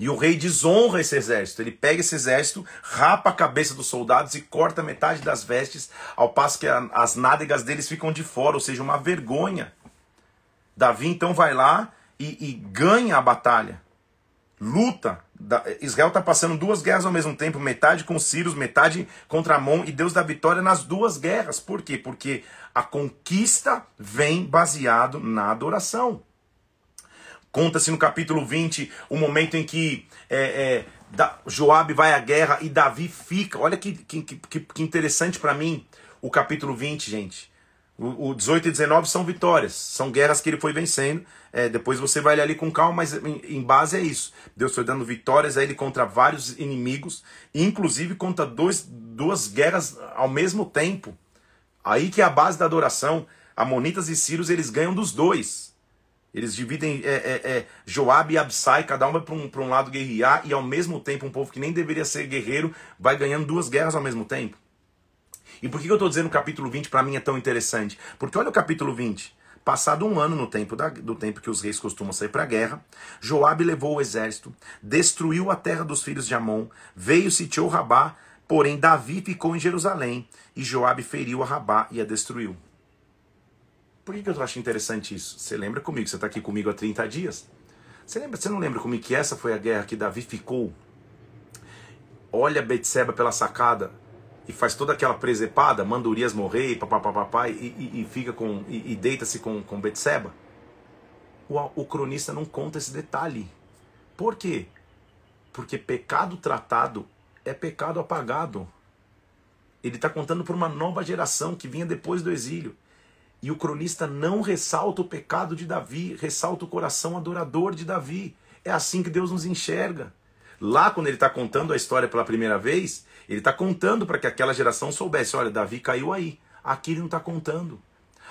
E o rei desonra esse exército. Ele pega esse exército, rapa a cabeça dos soldados e corta metade das vestes, ao passo que as nádegas deles ficam de fora, ou seja, uma vergonha. Davi então vai lá e, e ganha a batalha. Luta. Israel está passando duas guerras ao mesmo tempo, metade com os sírios, metade contra Amon, e Deus dá vitória nas duas guerras. Por quê? Porque a conquista vem baseado na adoração. Conta-se no capítulo 20 o momento em que é, é, da, Joabe vai à guerra e Davi fica. Olha que, que, que, que interessante para mim o capítulo 20, gente. O, o 18 e 19 são vitórias, são guerras que ele foi vencendo. É, depois você vai ali com calma, mas em, em, base é isso. Deus foi dando vitórias a ele contra vários inimigos, inclusive contra dois, duas guerras ao mesmo tempo. Aí que é a base da adoração. Amonitas e Sírios eles ganham dos dois. Eles dividem é, é, é, Joab e Absai, cada um vai para um, um lado guerrear, e ao mesmo tempo um povo que nem deveria ser guerreiro vai ganhando duas guerras ao mesmo tempo. E por que eu estou dizendo o capítulo 20 para mim é tão interessante? Porque olha o capítulo 20. Passado um ano no tempo da, do tempo que os reis costumam sair para a guerra, Joabe levou o exército, destruiu a terra dos filhos de Amon, veio sitiou Rabá, porém Davi ficou em Jerusalém, e Joabe feriu a Rabá e a destruiu. Por que, que eu acho interessante isso? Você lembra comigo, você está aqui comigo há 30 dias. Você, lembra, você não lembra comigo que essa foi a guerra que Davi ficou? Olha Betseba pela sacada e faz toda aquela presepada, manda Urias morrer e papapá, e, e, e fica com. e, e deita-se com, com Betseba. O, o cronista não conta esse detalhe. Por quê? Porque pecado tratado é pecado apagado. Ele está contando para uma nova geração que vinha depois do exílio. E o cronista não ressalta o pecado de Davi, ressalta o coração adorador de Davi. É assim que Deus nos enxerga. Lá, quando ele está contando a história pela primeira vez, ele está contando para que aquela geração soubesse: olha, Davi caiu aí. Aqui ele não está contando.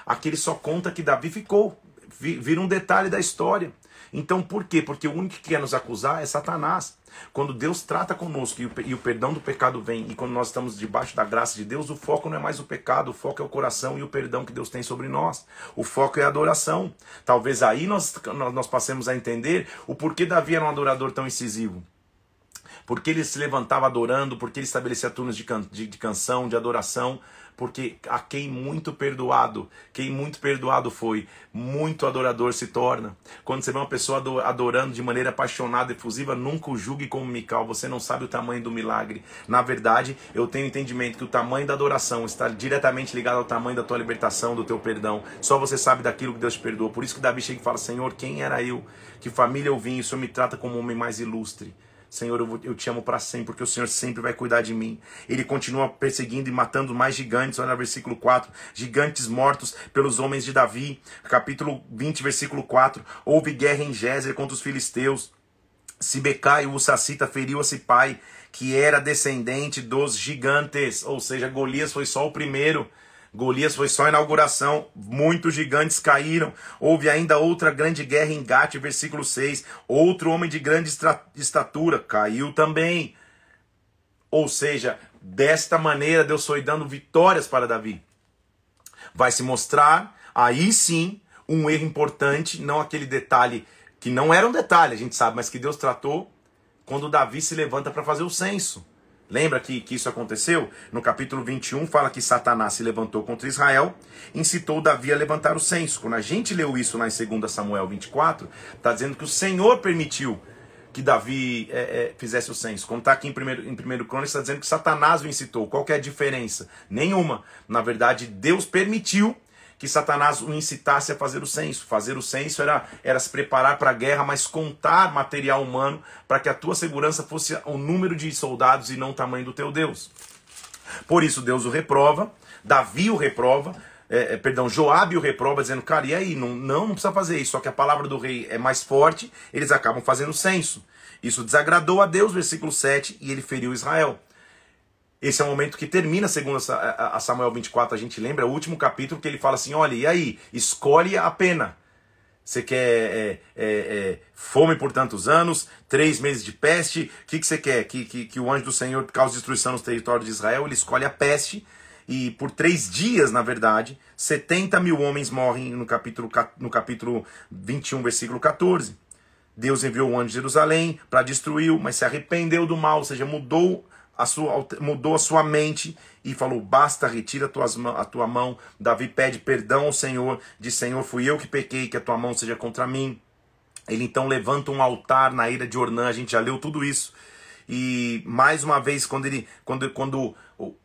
Aqui ele só conta que Davi ficou. Vira um detalhe da história. Então por quê? Porque o único que quer nos acusar é Satanás. Quando Deus trata conosco e o, e o, perdão do pecado vem, e quando nós estamos debaixo da graça de Deus, o foco não é mais o pecado, o foco é o coração e o perdão que Deus tem sobre nós. O foco é a adoração. Talvez aí nós, nós passemos a entender o porquê Davi era um adorador tão incisivo porque ele se levantava adorando, porque ele estabelecia turnos de, can de, de, canção, de adoração, porque a quem muito perdoado, quem muito perdoado foi, muito adorador se torna. Quando você vê uma pessoa adorando de maneira apaixonada efusiva, nunca o julgue como Mical, você não sabe o tamanho do milagre. Na verdade, eu tenho entendimento que o tamanho da adoração está diretamente ligado ao tamanho da tua libertação, do teu perdão. Só você sabe daquilo que Deus te perdoou. Por isso que Davi chega e fala: Senhor, quem era eu? Que família eu vim? O Senhor me trata como um homem mais ilustre. Senhor, eu, eu te amo para sempre, porque o Senhor sempre vai cuidar de mim. Ele continua perseguindo e matando mais gigantes. Olha versículo 4. Gigantes mortos pelos homens de Davi. Capítulo 20, versículo 4. Houve guerra em Gézer contra os filisteus. Sibecai, o Sacita, feriu a Sipai, que era descendente dos gigantes. Ou seja, Golias foi só o primeiro. Golias foi só a inauguração, muitos gigantes caíram. Houve ainda outra grande guerra em Gate, versículo 6. Outro homem de grande estatura caiu também. Ou seja, desta maneira Deus foi dando vitórias para Davi. Vai se mostrar aí sim um erro importante, não aquele detalhe que não era um detalhe, a gente sabe, mas que Deus tratou quando Davi se levanta para fazer o censo. Lembra que, que isso aconteceu? No capítulo 21 fala que Satanás se levantou contra Israel, incitou Davi a levantar o censo. Quando a gente leu isso lá em 2 Samuel 24, está dizendo que o Senhor permitiu que Davi é, é, fizesse o censo. Como está aqui em 1 em primeiro Crônicas, está dizendo que Satanás o incitou. Qual é a diferença? Nenhuma. Na verdade, Deus permitiu que Satanás o incitasse a fazer o censo. Fazer o censo era, era se preparar para a guerra, mas contar material humano para que a tua segurança fosse o número de soldados e não o tamanho do teu Deus. Por isso Deus o reprova, Davi o reprova, é, é, perdão, Joabe o reprova, dizendo, cara, e aí? Não, não, não precisa fazer isso. Só que a palavra do rei é mais forte, eles acabam fazendo o censo. Isso desagradou a Deus, versículo 7, e ele feriu Israel. Esse é o momento que termina, segundo a Samuel 24, a gente lembra, o último capítulo que ele fala assim: olha, e aí? Escolhe a pena. Você quer é, é, é, fome por tantos anos, três meses de peste? O que, que você quer? Que, que, que o anjo do Senhor cause destruição nos territórios de Israel? Ele escolhe a peste. E por três dias, na verdade, 70 mil homens morrem no capítulo, no capítulo 21, versículo 14. Deus enviou o anjo de Jerusalém para destruir, mas se arrependeu do mal, ou seja, mudou a sua, mudou a sua mente e falou: Basta, retira tuas, a tua mão. Davi pede perdão ao Senhor, diz: Senhor, fui eu que pequei, que a tua mão seja contra mim. Ele então levanta um altar na ira de Ornã, a gente já leu tudo isso. E mais uma vez, quando ele, quando, quando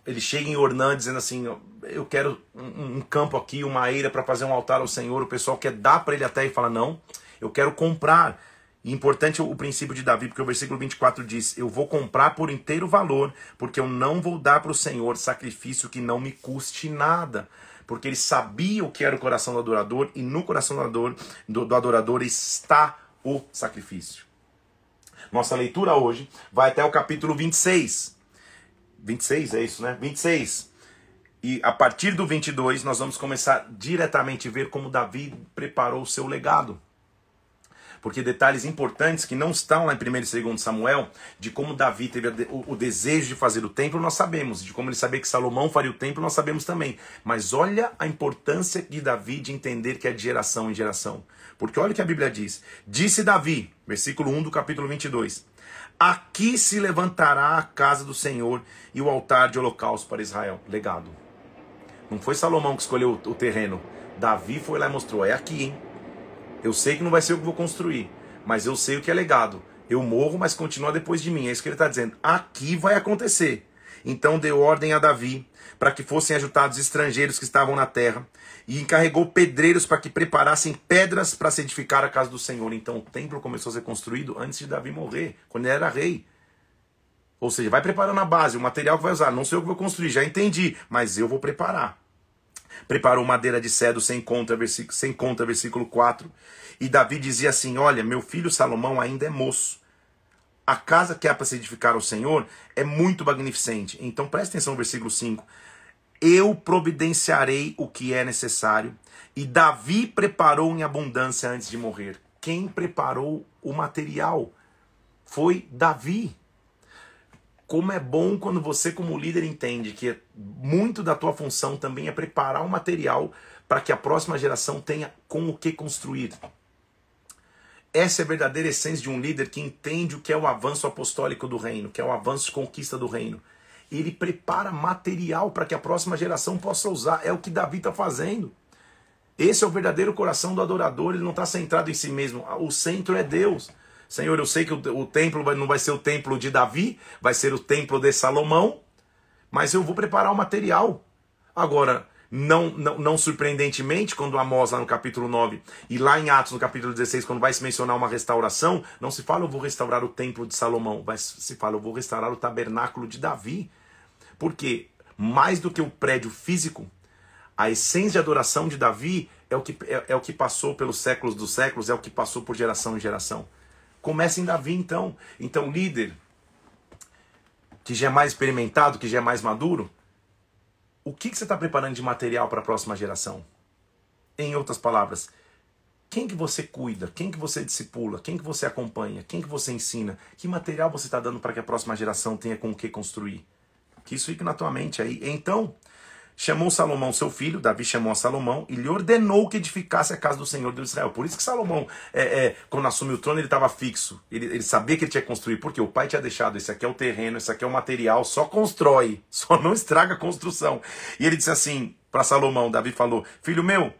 ele chega em Ornã dizendo assim: Eu quero um, um campo aqui, uma eira para fazer um altar ao Senhor, o pessoal quer dar para ele até e fala: Não, eu quero comprar. Importante o princípio de Davi, porque o versículo 24 diz: Eu vou comprar por inteiro valor, porque eu não vou dar para o Senhor sacrifício que não me custe nada. Porque ele sabia o que era o coração do adorador, e no coração do adorador, do, do adorador está o sacrifício. Nossa leitura hoje vai até o capítulo 26. 26 é isso, né? 26. E a partir do 22 nós vamos começar diretamente a ver como Davi preparou o seu legado porque detalhes importantes que não estão lá em 1 e 2 Samuel, de como Davi teve o, desejo de fazer o templo, nós sabemos, de como ele sabia que Salomão faria o templo, nós sabemos também. Mas olha a importância de Davi de entender que é de geração em geração. Porque olha o que a Bíblia diz: Disse Davi, versículo 1 do capítulo 22. Aqui se levantará a casa do Senhor e o altar de holocausto para Israel. Legado. Não foi Salomão que escolheu o terreno. Davi foi lá e mostrou: é aqui, hein? Eu sei que não vai ser eu que vou construir, mas eu sei o que é legado. Eu morro, mas continua depois de mim. É isso que ele está dizendo. Aqui vai acontecer. Então deu ordem a Davi para que fossem ajutados estrangeiros que estavam na terra e encarregou pedreiros para que preparassem pedras para se edificar a casa do Senhor. Então o templo começou a ser construído antes de Davi morrer, quando ele era rei. Ou seja, vai preparando a base, o material que vai usar. Não sei o que vou construir, já entendi, mas eu vou preparar preparou madeira de cedro sem conta, versículo, sem conta, versículo 4. E Davi dizia assim: Olha, meu filho Salomão ainda é moço. A casa que há para se edificar ao Senhor é muito magnificente. Então preste atenção no versículo 5. Eu providenciarei o que é necessário. E Davi preparou em abundância antes de morrer. Quem preparou o material foi Davi. Como é bom quando você, como líder, entende que muito da tua função também é preparar o material para que a próxima geração tenha com o que construir. Essa é a verdadeira essência de um líder que entende o que é o avanço apostólico do reino, que é o avanço conquista do reino. Ele prepara material para que a próxima geração possa usar. É o que Davi está fazendo. Esse é o verdadeiro coração do adorador. Ele não está centrado em si mesmo. O centro é Deus. Senhor, eu sei que o, o templo não vai ser o templo de Davi, vai ser o templo de Salomão, mas eu vou preparar o material. Agora, não, não, não surpreendentemente, quando Amós, lá no capítulo 9, e lá em Atos, no capítulo 16, quando vai se mencionar uma restauração, não se fala eu vou restaurar o templo de Salomão, mas se fala eu vou restaurar o tabernáculo de Davi. Porque, mais do que o prédio físico, a essência de adoração de Davi é o que, é, é o que passou pelos séculos dos séculos, é o que passou por geração em geração. Começa em Davi, então. Então, líder que já é mais experimentado, que já é mais maduro, o que, que você está preparando de material para a próxima geração? Em outras palavras, quem que você cuida? Quem que você discipula? Quem que você acompanha? Quem que você ensina? Que material você está dando para que a próxima geração tenha com o que construir? Que isso fique na tua mente aí. Então, chamou Salomão seu filho, Davi chamou a Salomão e lhe ordenou que edificasse a casa do Senhor de Israel. Por isso que Salomão, é, é, quando assumiu o trono, ele estava fixo. Ele, ele, sabia que ele tinha que construir, porque o pai tinha deixado: esse aqui é o terreno, esse aqui é o material, só constrói, só não estraga a construção. E ele disse assim para Salomão: Davi falou, filho meu,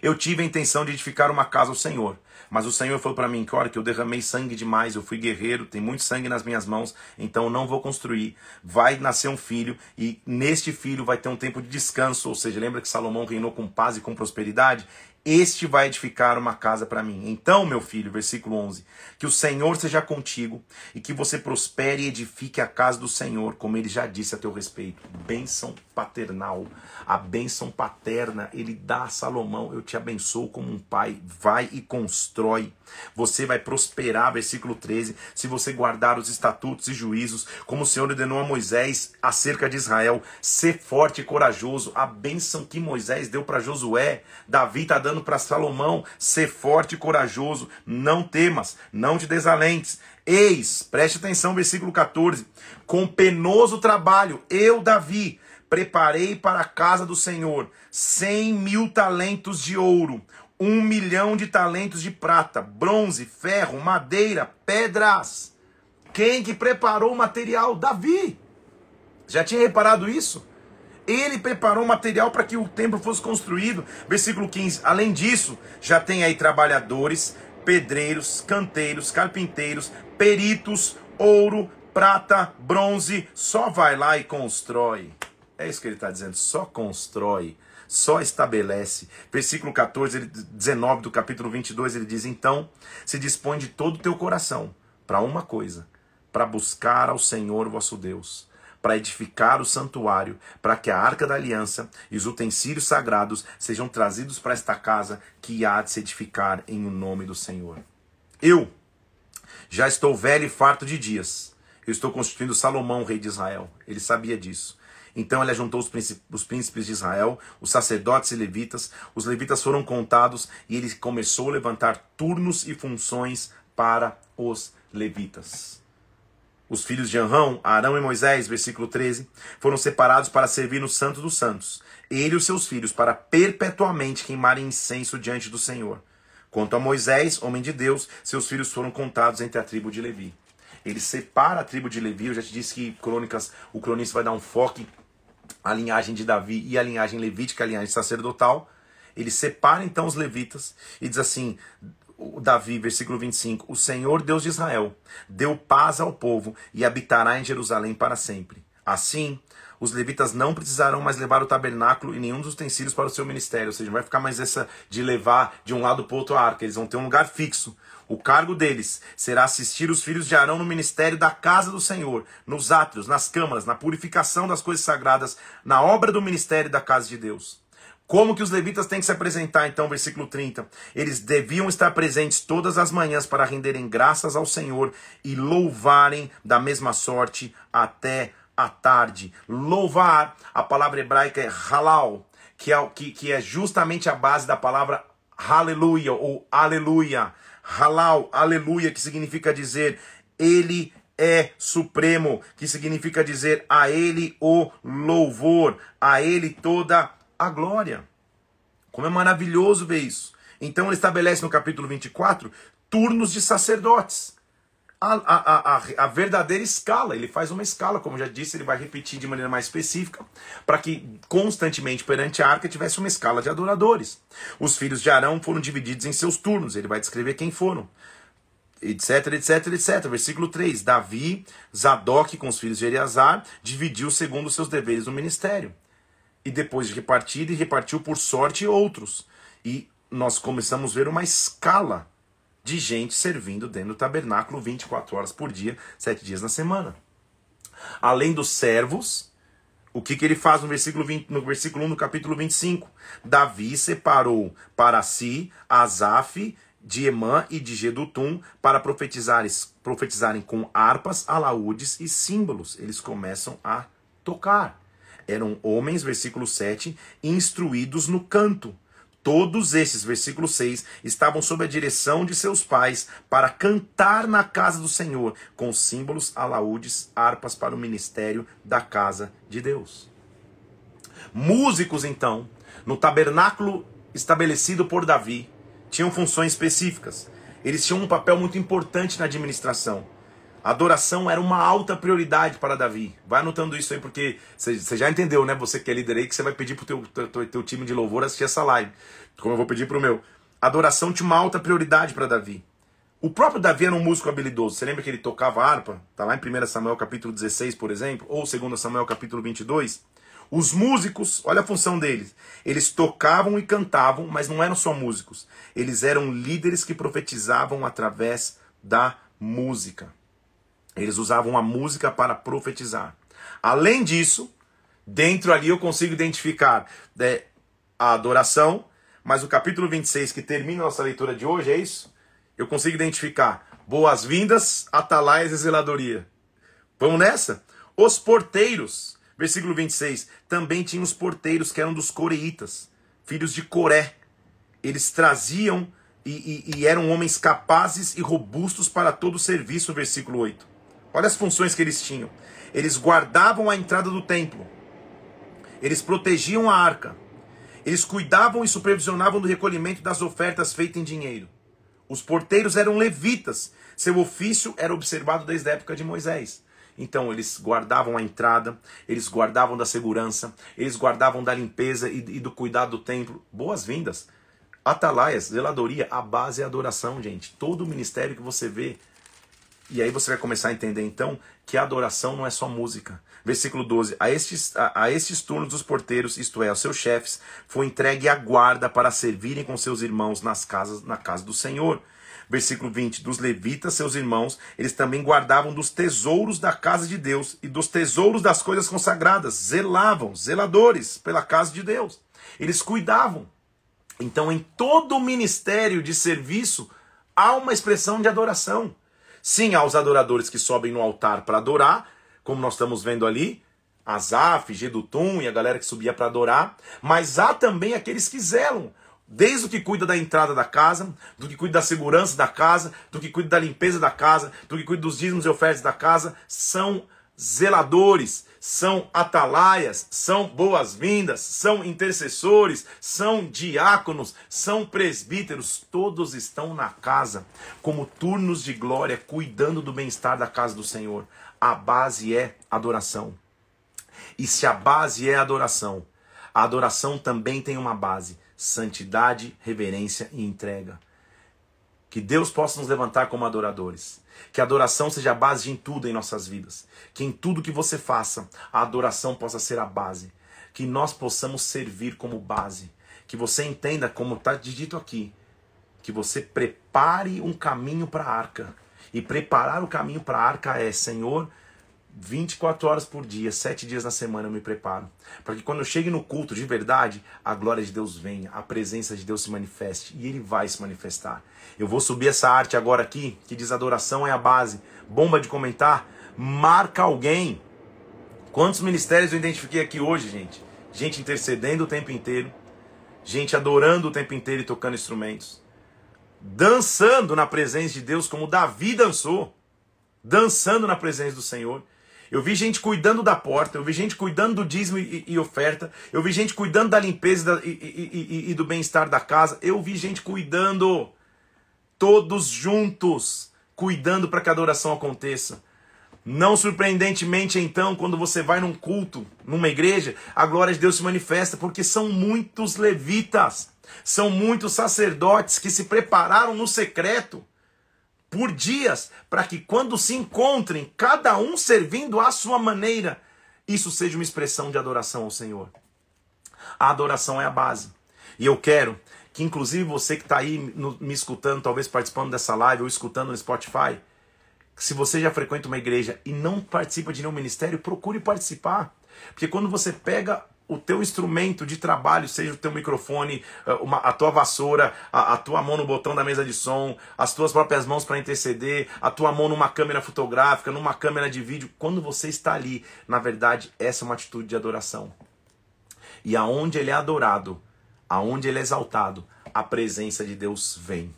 eu tive a intenção de edificar uma casa ao Senhor. Mas o Senhor falou para mim que, olha, que eu derramei sangue demais, eu fui guerreiro, tem muito sangue nas minhas mãos, então eu não vou construir. Vai nascer um filho e neste filho vai ter um tempo de descanso, ou seja, lembra que Salomão reinou com paz e com prosperidade? Este vai edificar uma casa para mim. Então, meu filho, versículo 11: Que o Senhor seja contigo e que você prospere e edifique a casa do Senhor, como ele já disse a teu respeito. Bênção paternal, a bênção paterna, ele dá a Salomão: Eu te abençoo como um pai. Vai e constrói. Você vai prosperar, versículo 13, se você guardar os estatutos e juízos, como o Senhor ordenou a Moisés acerca de Israel. Ser forte e corajoso. A bênção que Moisés deu para Josué, Davi está dando para Salomão: ser forte e corajoso. Não temas, não te desalentes. Eis, preste atenção, versículo 14: com penoso trabalho, eu, Davi, preparei para a casa do Senhor cem mil talentos de ouro, um milhão de talentos de prata, bronze, ferro, madeira, pedras. Quem que preparou o material? Davi. Já tinha reparado isso? Ele preparou o material para que o templo fosse construído. Versículo 15. Além disso, já tem aí trabalhadores, pedreiros, canteiros, carpinteiros, peritos, ouro, prata, bronze. Só vai lá e constrói. É isso que ele está dizendo. Só constrói só estabelece. Versículo 14, ele, 19 do capítulo 22, ele diz: Então se dispõe de todo o teu coração para uma coisa, para buscar ao Senhor vosso Deus, para edificar o santuário, para que a arca da aliança e os utensílios sagrados sejam trazidos para esta casa que há de se edificar em o nome do Senhor. Eu já estou velho e farto de dias. Eu estou constituindo Salomão, rei de Israel. Ele sabia disso. Então ele ajuntou os príncipes, os príncipes de Israel, os sacerdotes e levitas. Os levitas foram contados e ele começou a levantar turnos e funções para os levitas. Os filhos de Anrão, Arão e Moisés, versículo 13, foram separados para servir no Santo dos Santos, ele e os seus filhos, para perpetuamente queimarem incenso diante do Senhor. Quanto a Moisés, homem de Deus, seus filhos foram contados entre a tribo de Levi. Ele separa a tribo de Levi, eu já te disse que crônicas, o cronista vai dar um foco a linhagem de Davi e a linhagem levítica, a linhagem sacerdotal. Ele separa então os levitas e diz assim: Davi, versículo 25: O Senhor Deus de Israel deu paz ao povo e habitará em Jerusalém para sempre. Assim, os levitas não precisarão mais levar o tabernáculo e nenhum dos utensílios para o seu ministério, ou seja, não vai ficar mais essa de levar de um lado para o outro a arca, eles vão ter um lugar fixo. O cargo deles será assistir os filhos de Arão no ministério da casa do Senhor, nos átrios, nas câmaras, na purificação das coisas sagradas, na obra do ministério da casa de Deus. Como que os levitas têm que se apresentar, então, versículo 30? Eles deviam estar presentes todas as manhãs para renderem graças ao Senhor e louvarem da mesma sorte até a tarde. Louvar, a palavra hebraica é halal, que é, que, que é justamente a base da palavra aleluia ou aleluia halal, aleluia, que significa dizer ele é supremo, que significa dizer a ele o louvor, a ele toda a glória. Como é maravilhoso ver isso. Então ele estabelece no capítulo 24 turnos de sacerdotes a, a, a, a, verdadeira escala. Ele faz uma escala, como já disse, ele vai repetir de maneira mais específica, para que constantemente perante a arca tivesse uma escala de adoradores. Os filhos de Arão foram divididos em seus turnos, ele vai descrever quem foram. Etc, etc, etc. Versículo 3: Davi, Zadok com os filhos de Eleazar, dividiu segundo seus deveres no ministério. E depois de repartir, repartiu por sorte outros. E nós começamos a ver uma escala de gente servindo dentro do tabernáculo 24 horas por dia, sete dias na semana. Além dos servos, o que, que ele faz no versículo, 20, no versículo 1 do capítulo 25? Davi separou para si Asaf, de Emã e de Gedutum para profetizarem, profetizarem com harpas, alaúdes e símbolos. Eles começam a tocar. Eram homens, versículo 7, instruídos no canto. Todos esses, versículo 6, estavam sob a direção de seus pais para cantar na casa do Senhor, com símbolos, alaúdes, harpas para o ministério da casa de Deus. Músicos, então, no tabernáculo estabelecido por Davi, tinham funções específicas. Eles tinham um papel muito importante na administração. Adoração era uma alta prioridade para Davi. Vai anotando isso aí, porque você já entendeu, né? Você que é líder aí, que você vai pedir pro teu, teu, teu time de louvor assistir essa live. Como eu vou pedir pro meu. Adoração tinha uma alta prioridade para Davi. O próprio Davi era um músico habilidoso. Você lembra que ele tocava harpa? Tá lá em 1 Samuel capítulo 16, por exemplo, ou 2 Samuel capítulo 22. Os músicos, olha a função deles. Eles tocavam e cantavam, mas não eram só músicos. Eles eram líderes que profetizavam através da música. Eles usavam a música para profetizar. Além disso, dentro ali eu consigo identificar né, a adoração, mas o capítulo 26, que termina a nossa leitura de hoje, é isso? Eu consigo identificar boas-vindas, atalaias e zeladoria. Vamos nessa? Os porteiros, versículo 26, também tinham os porteiros que eram dos coreitas, filhos de Coré. Eles traziam e, e, e eram homens capazes e robustos para todo o serviço, versículo 8. Olha as funções que eles tinham. Eles guardavam a entrada do templo. Eles protegiam a arca. Eles cuidavam e supervisionavam do recolhimento das ofertas feitas em dinheiro. Os porteiros eram levitas. Seu ofício era observado desde a época de Moisés. Então eles guardavam a entrada, eles guardavam da segurança, eles guardavam da limpeza e, e do cuidado do templo. Boas-vindas. Atalaias, zeladoria, a base é a adoração, gente. Todo o ministério que você vê. E aí você vai começar a entender então que a adoração não é só música. Versículo 12: A estes, a, a estes turnos dos porteiros, isto é, aos seus chefes, foi entregue a guarda para servirem com seus irmãos nas casas, na casa do Senhor. Versículo 20: Dos levitas, seus irmãos, eles também guardavam dos tesouros da casa de Deus e dos tesouros das coisas consagradas, zelavam, zeladores pela casa de Deus. Eles cuidavam. Então, em todo o ministério de serviço, há uma expressão de adoração. Sim, há os adoradores que sobem no altar para adorar, como nós estamos vendo ali, Azaf, Gedutum e a galera que subia para adorar, mas há também aqueles que zelam, desde o que cuida da entrada da casa, do que cuida da segurança da casa, do que cuida da limpeza da casa, do que cuida dos dízimos e ofertas da casa, são zeladores, são atalaias, são boas-vindas, são intercessores, são diáconos, são presbíteros, todos estão na casa como turnos de glória, cuidando do bem-estar da casa do Senhor a base é adoração. E se a base é adoração, a adoração também tem uma base: santidade, reverência e entrega. Que Deus possa nos levantar como adoradores. Que a adoração seja a base em tudo em nossas vidas. Que em tudo que você faça, a adoração possa ser a base. Que nós possamos servir como base. Que você entenda, como está dito aqui, que você prepare um caminho para a arca e preparar o caminho para a arca é, Senhor, 24 horas por dia, 7 dias na semana eu me preparo. Para que quando eu chegue no culto de verdade, a glória de Deus venha, a presença de Deus se manifeste. E Ele vai se manifestar. Eu vou subir essa arte agora aqui, que diz adoração é a base. Bomba de comentar, marca alguém. Quantos ministérios eu identifiquei aqui hoje, gente? Gente intercedendo o tempo inteiro, gente adorando o tempo inteiro e tocando instrumentos dançando na presença de Deus, como Davi dançou, dançando na presença do Senhor. Eu vi gente cuidando da porta, eu vi gente cuidando do dízimo e, e oferta, eu vi gente cuidando da limpeza e, e, e do bem-estar da casa, eu vi gente cuidando, todos juntos, cuidando para que a adoração aconteça. Não surpreendentemente, então, quando você vai num culto, numa igreja, a glória de Deus se manifesta, porque são muitos levitas, são muitos sacerdotes que se prepararam no secreto por dias, para que quando se encontrem, cada um servindo à sua maneira, isso seja uma expressão de adoração ao Senhor. A adoração é a base. E eu quero que, inclusive, você que está aí me escutando, talvez participando dessa live ou escutando no Spotify, se você já frequenta uma igreja e não participa de nenhum ministério, procure participar. Porque quando você pega o teu instrumento de trabalho, seja o teu microfone, eh, uma, a tua vassoura, a, a, tua mão no botão da mesa de som, as tuas próprias mãos para interceder, a tua mão numa câmera fotográfica, numa câmera de vídeo, quando você está ali, na verdade, essa é uma atitude de adoração. E aonde ele é adorado, aonde ele é exaltado, a presença de Deus vem.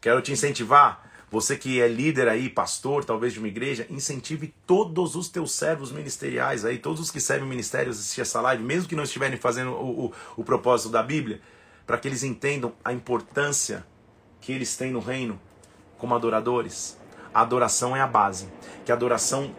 Quero te incentivar você que é líder aí, pastor, talvez de uma igreja, incentive todos os teus servos ministeriais aí, todos os que servem ministérios assistir essa live, mesmo que não estiverem fazendo o, o, o propósito da Bíblia, para que eles entendam a importância que eles têm no reino como adoradores. A adoração é a base. Que a adoração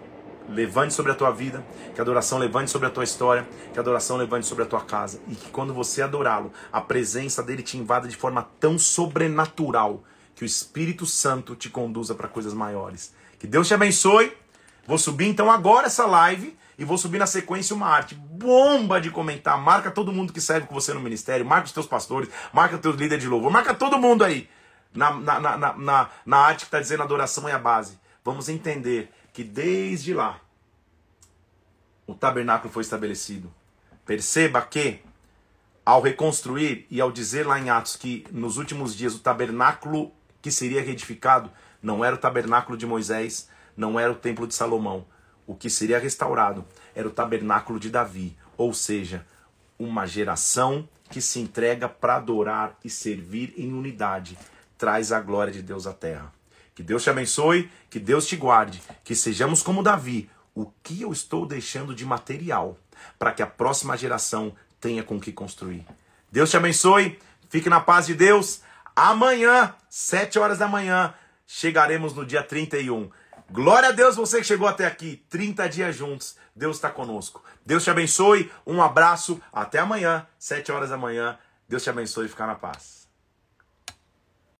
levante sobre a tua vida, que a adoração levante sobre a tua história, que a adoração levante sobre a tua casa. E que quando você adorá-lo, a presença dele te invada de forma tão sobrenatural que o Espírito Santo te conduza para coisas maiores. Que Deus te abençoe. Vou subir então agora essa live e vou subir na sequência uma arte. Bomba de comentar. Marca todo mundo que serve com você no ministério. Marca os teus pastores. Marca os teus líderes de louvor. Marca todo mundo aí. Na, na, na, na, na arte que está dizendo adoração é a base. Vamos entender que desde lá o tabernáculo foi estabelecido. Perceba que ao reconstruir e ao dizer lá em Atos que nos últimos dias o tabernáculo que seria reedificado não era o tabernáculo de Moisés, não era o templo de Salomão. O que seria restaurado era o tabernáculo de Davi, ou seja, uma geração que se entrega para adorar e servir em unidade, traz a glória de Deus à terra. Que Deus te abençoe, que Deus te guarde, que sejamos como Davi. O que eu estou deixando de material para que a próxima geração tenha com que construir? Deus te abençoe, fique na paz de Deus. Amanhã, sete horas da manhã, chegaremos no dia 31. Glória a Deus, você que chegou até aqui, 30 dias juntos. Deus está conosco. Deus te abençoe, um abraço, até amanhã, 7 horas da manhã. Deus te abençoe e ficar na paz.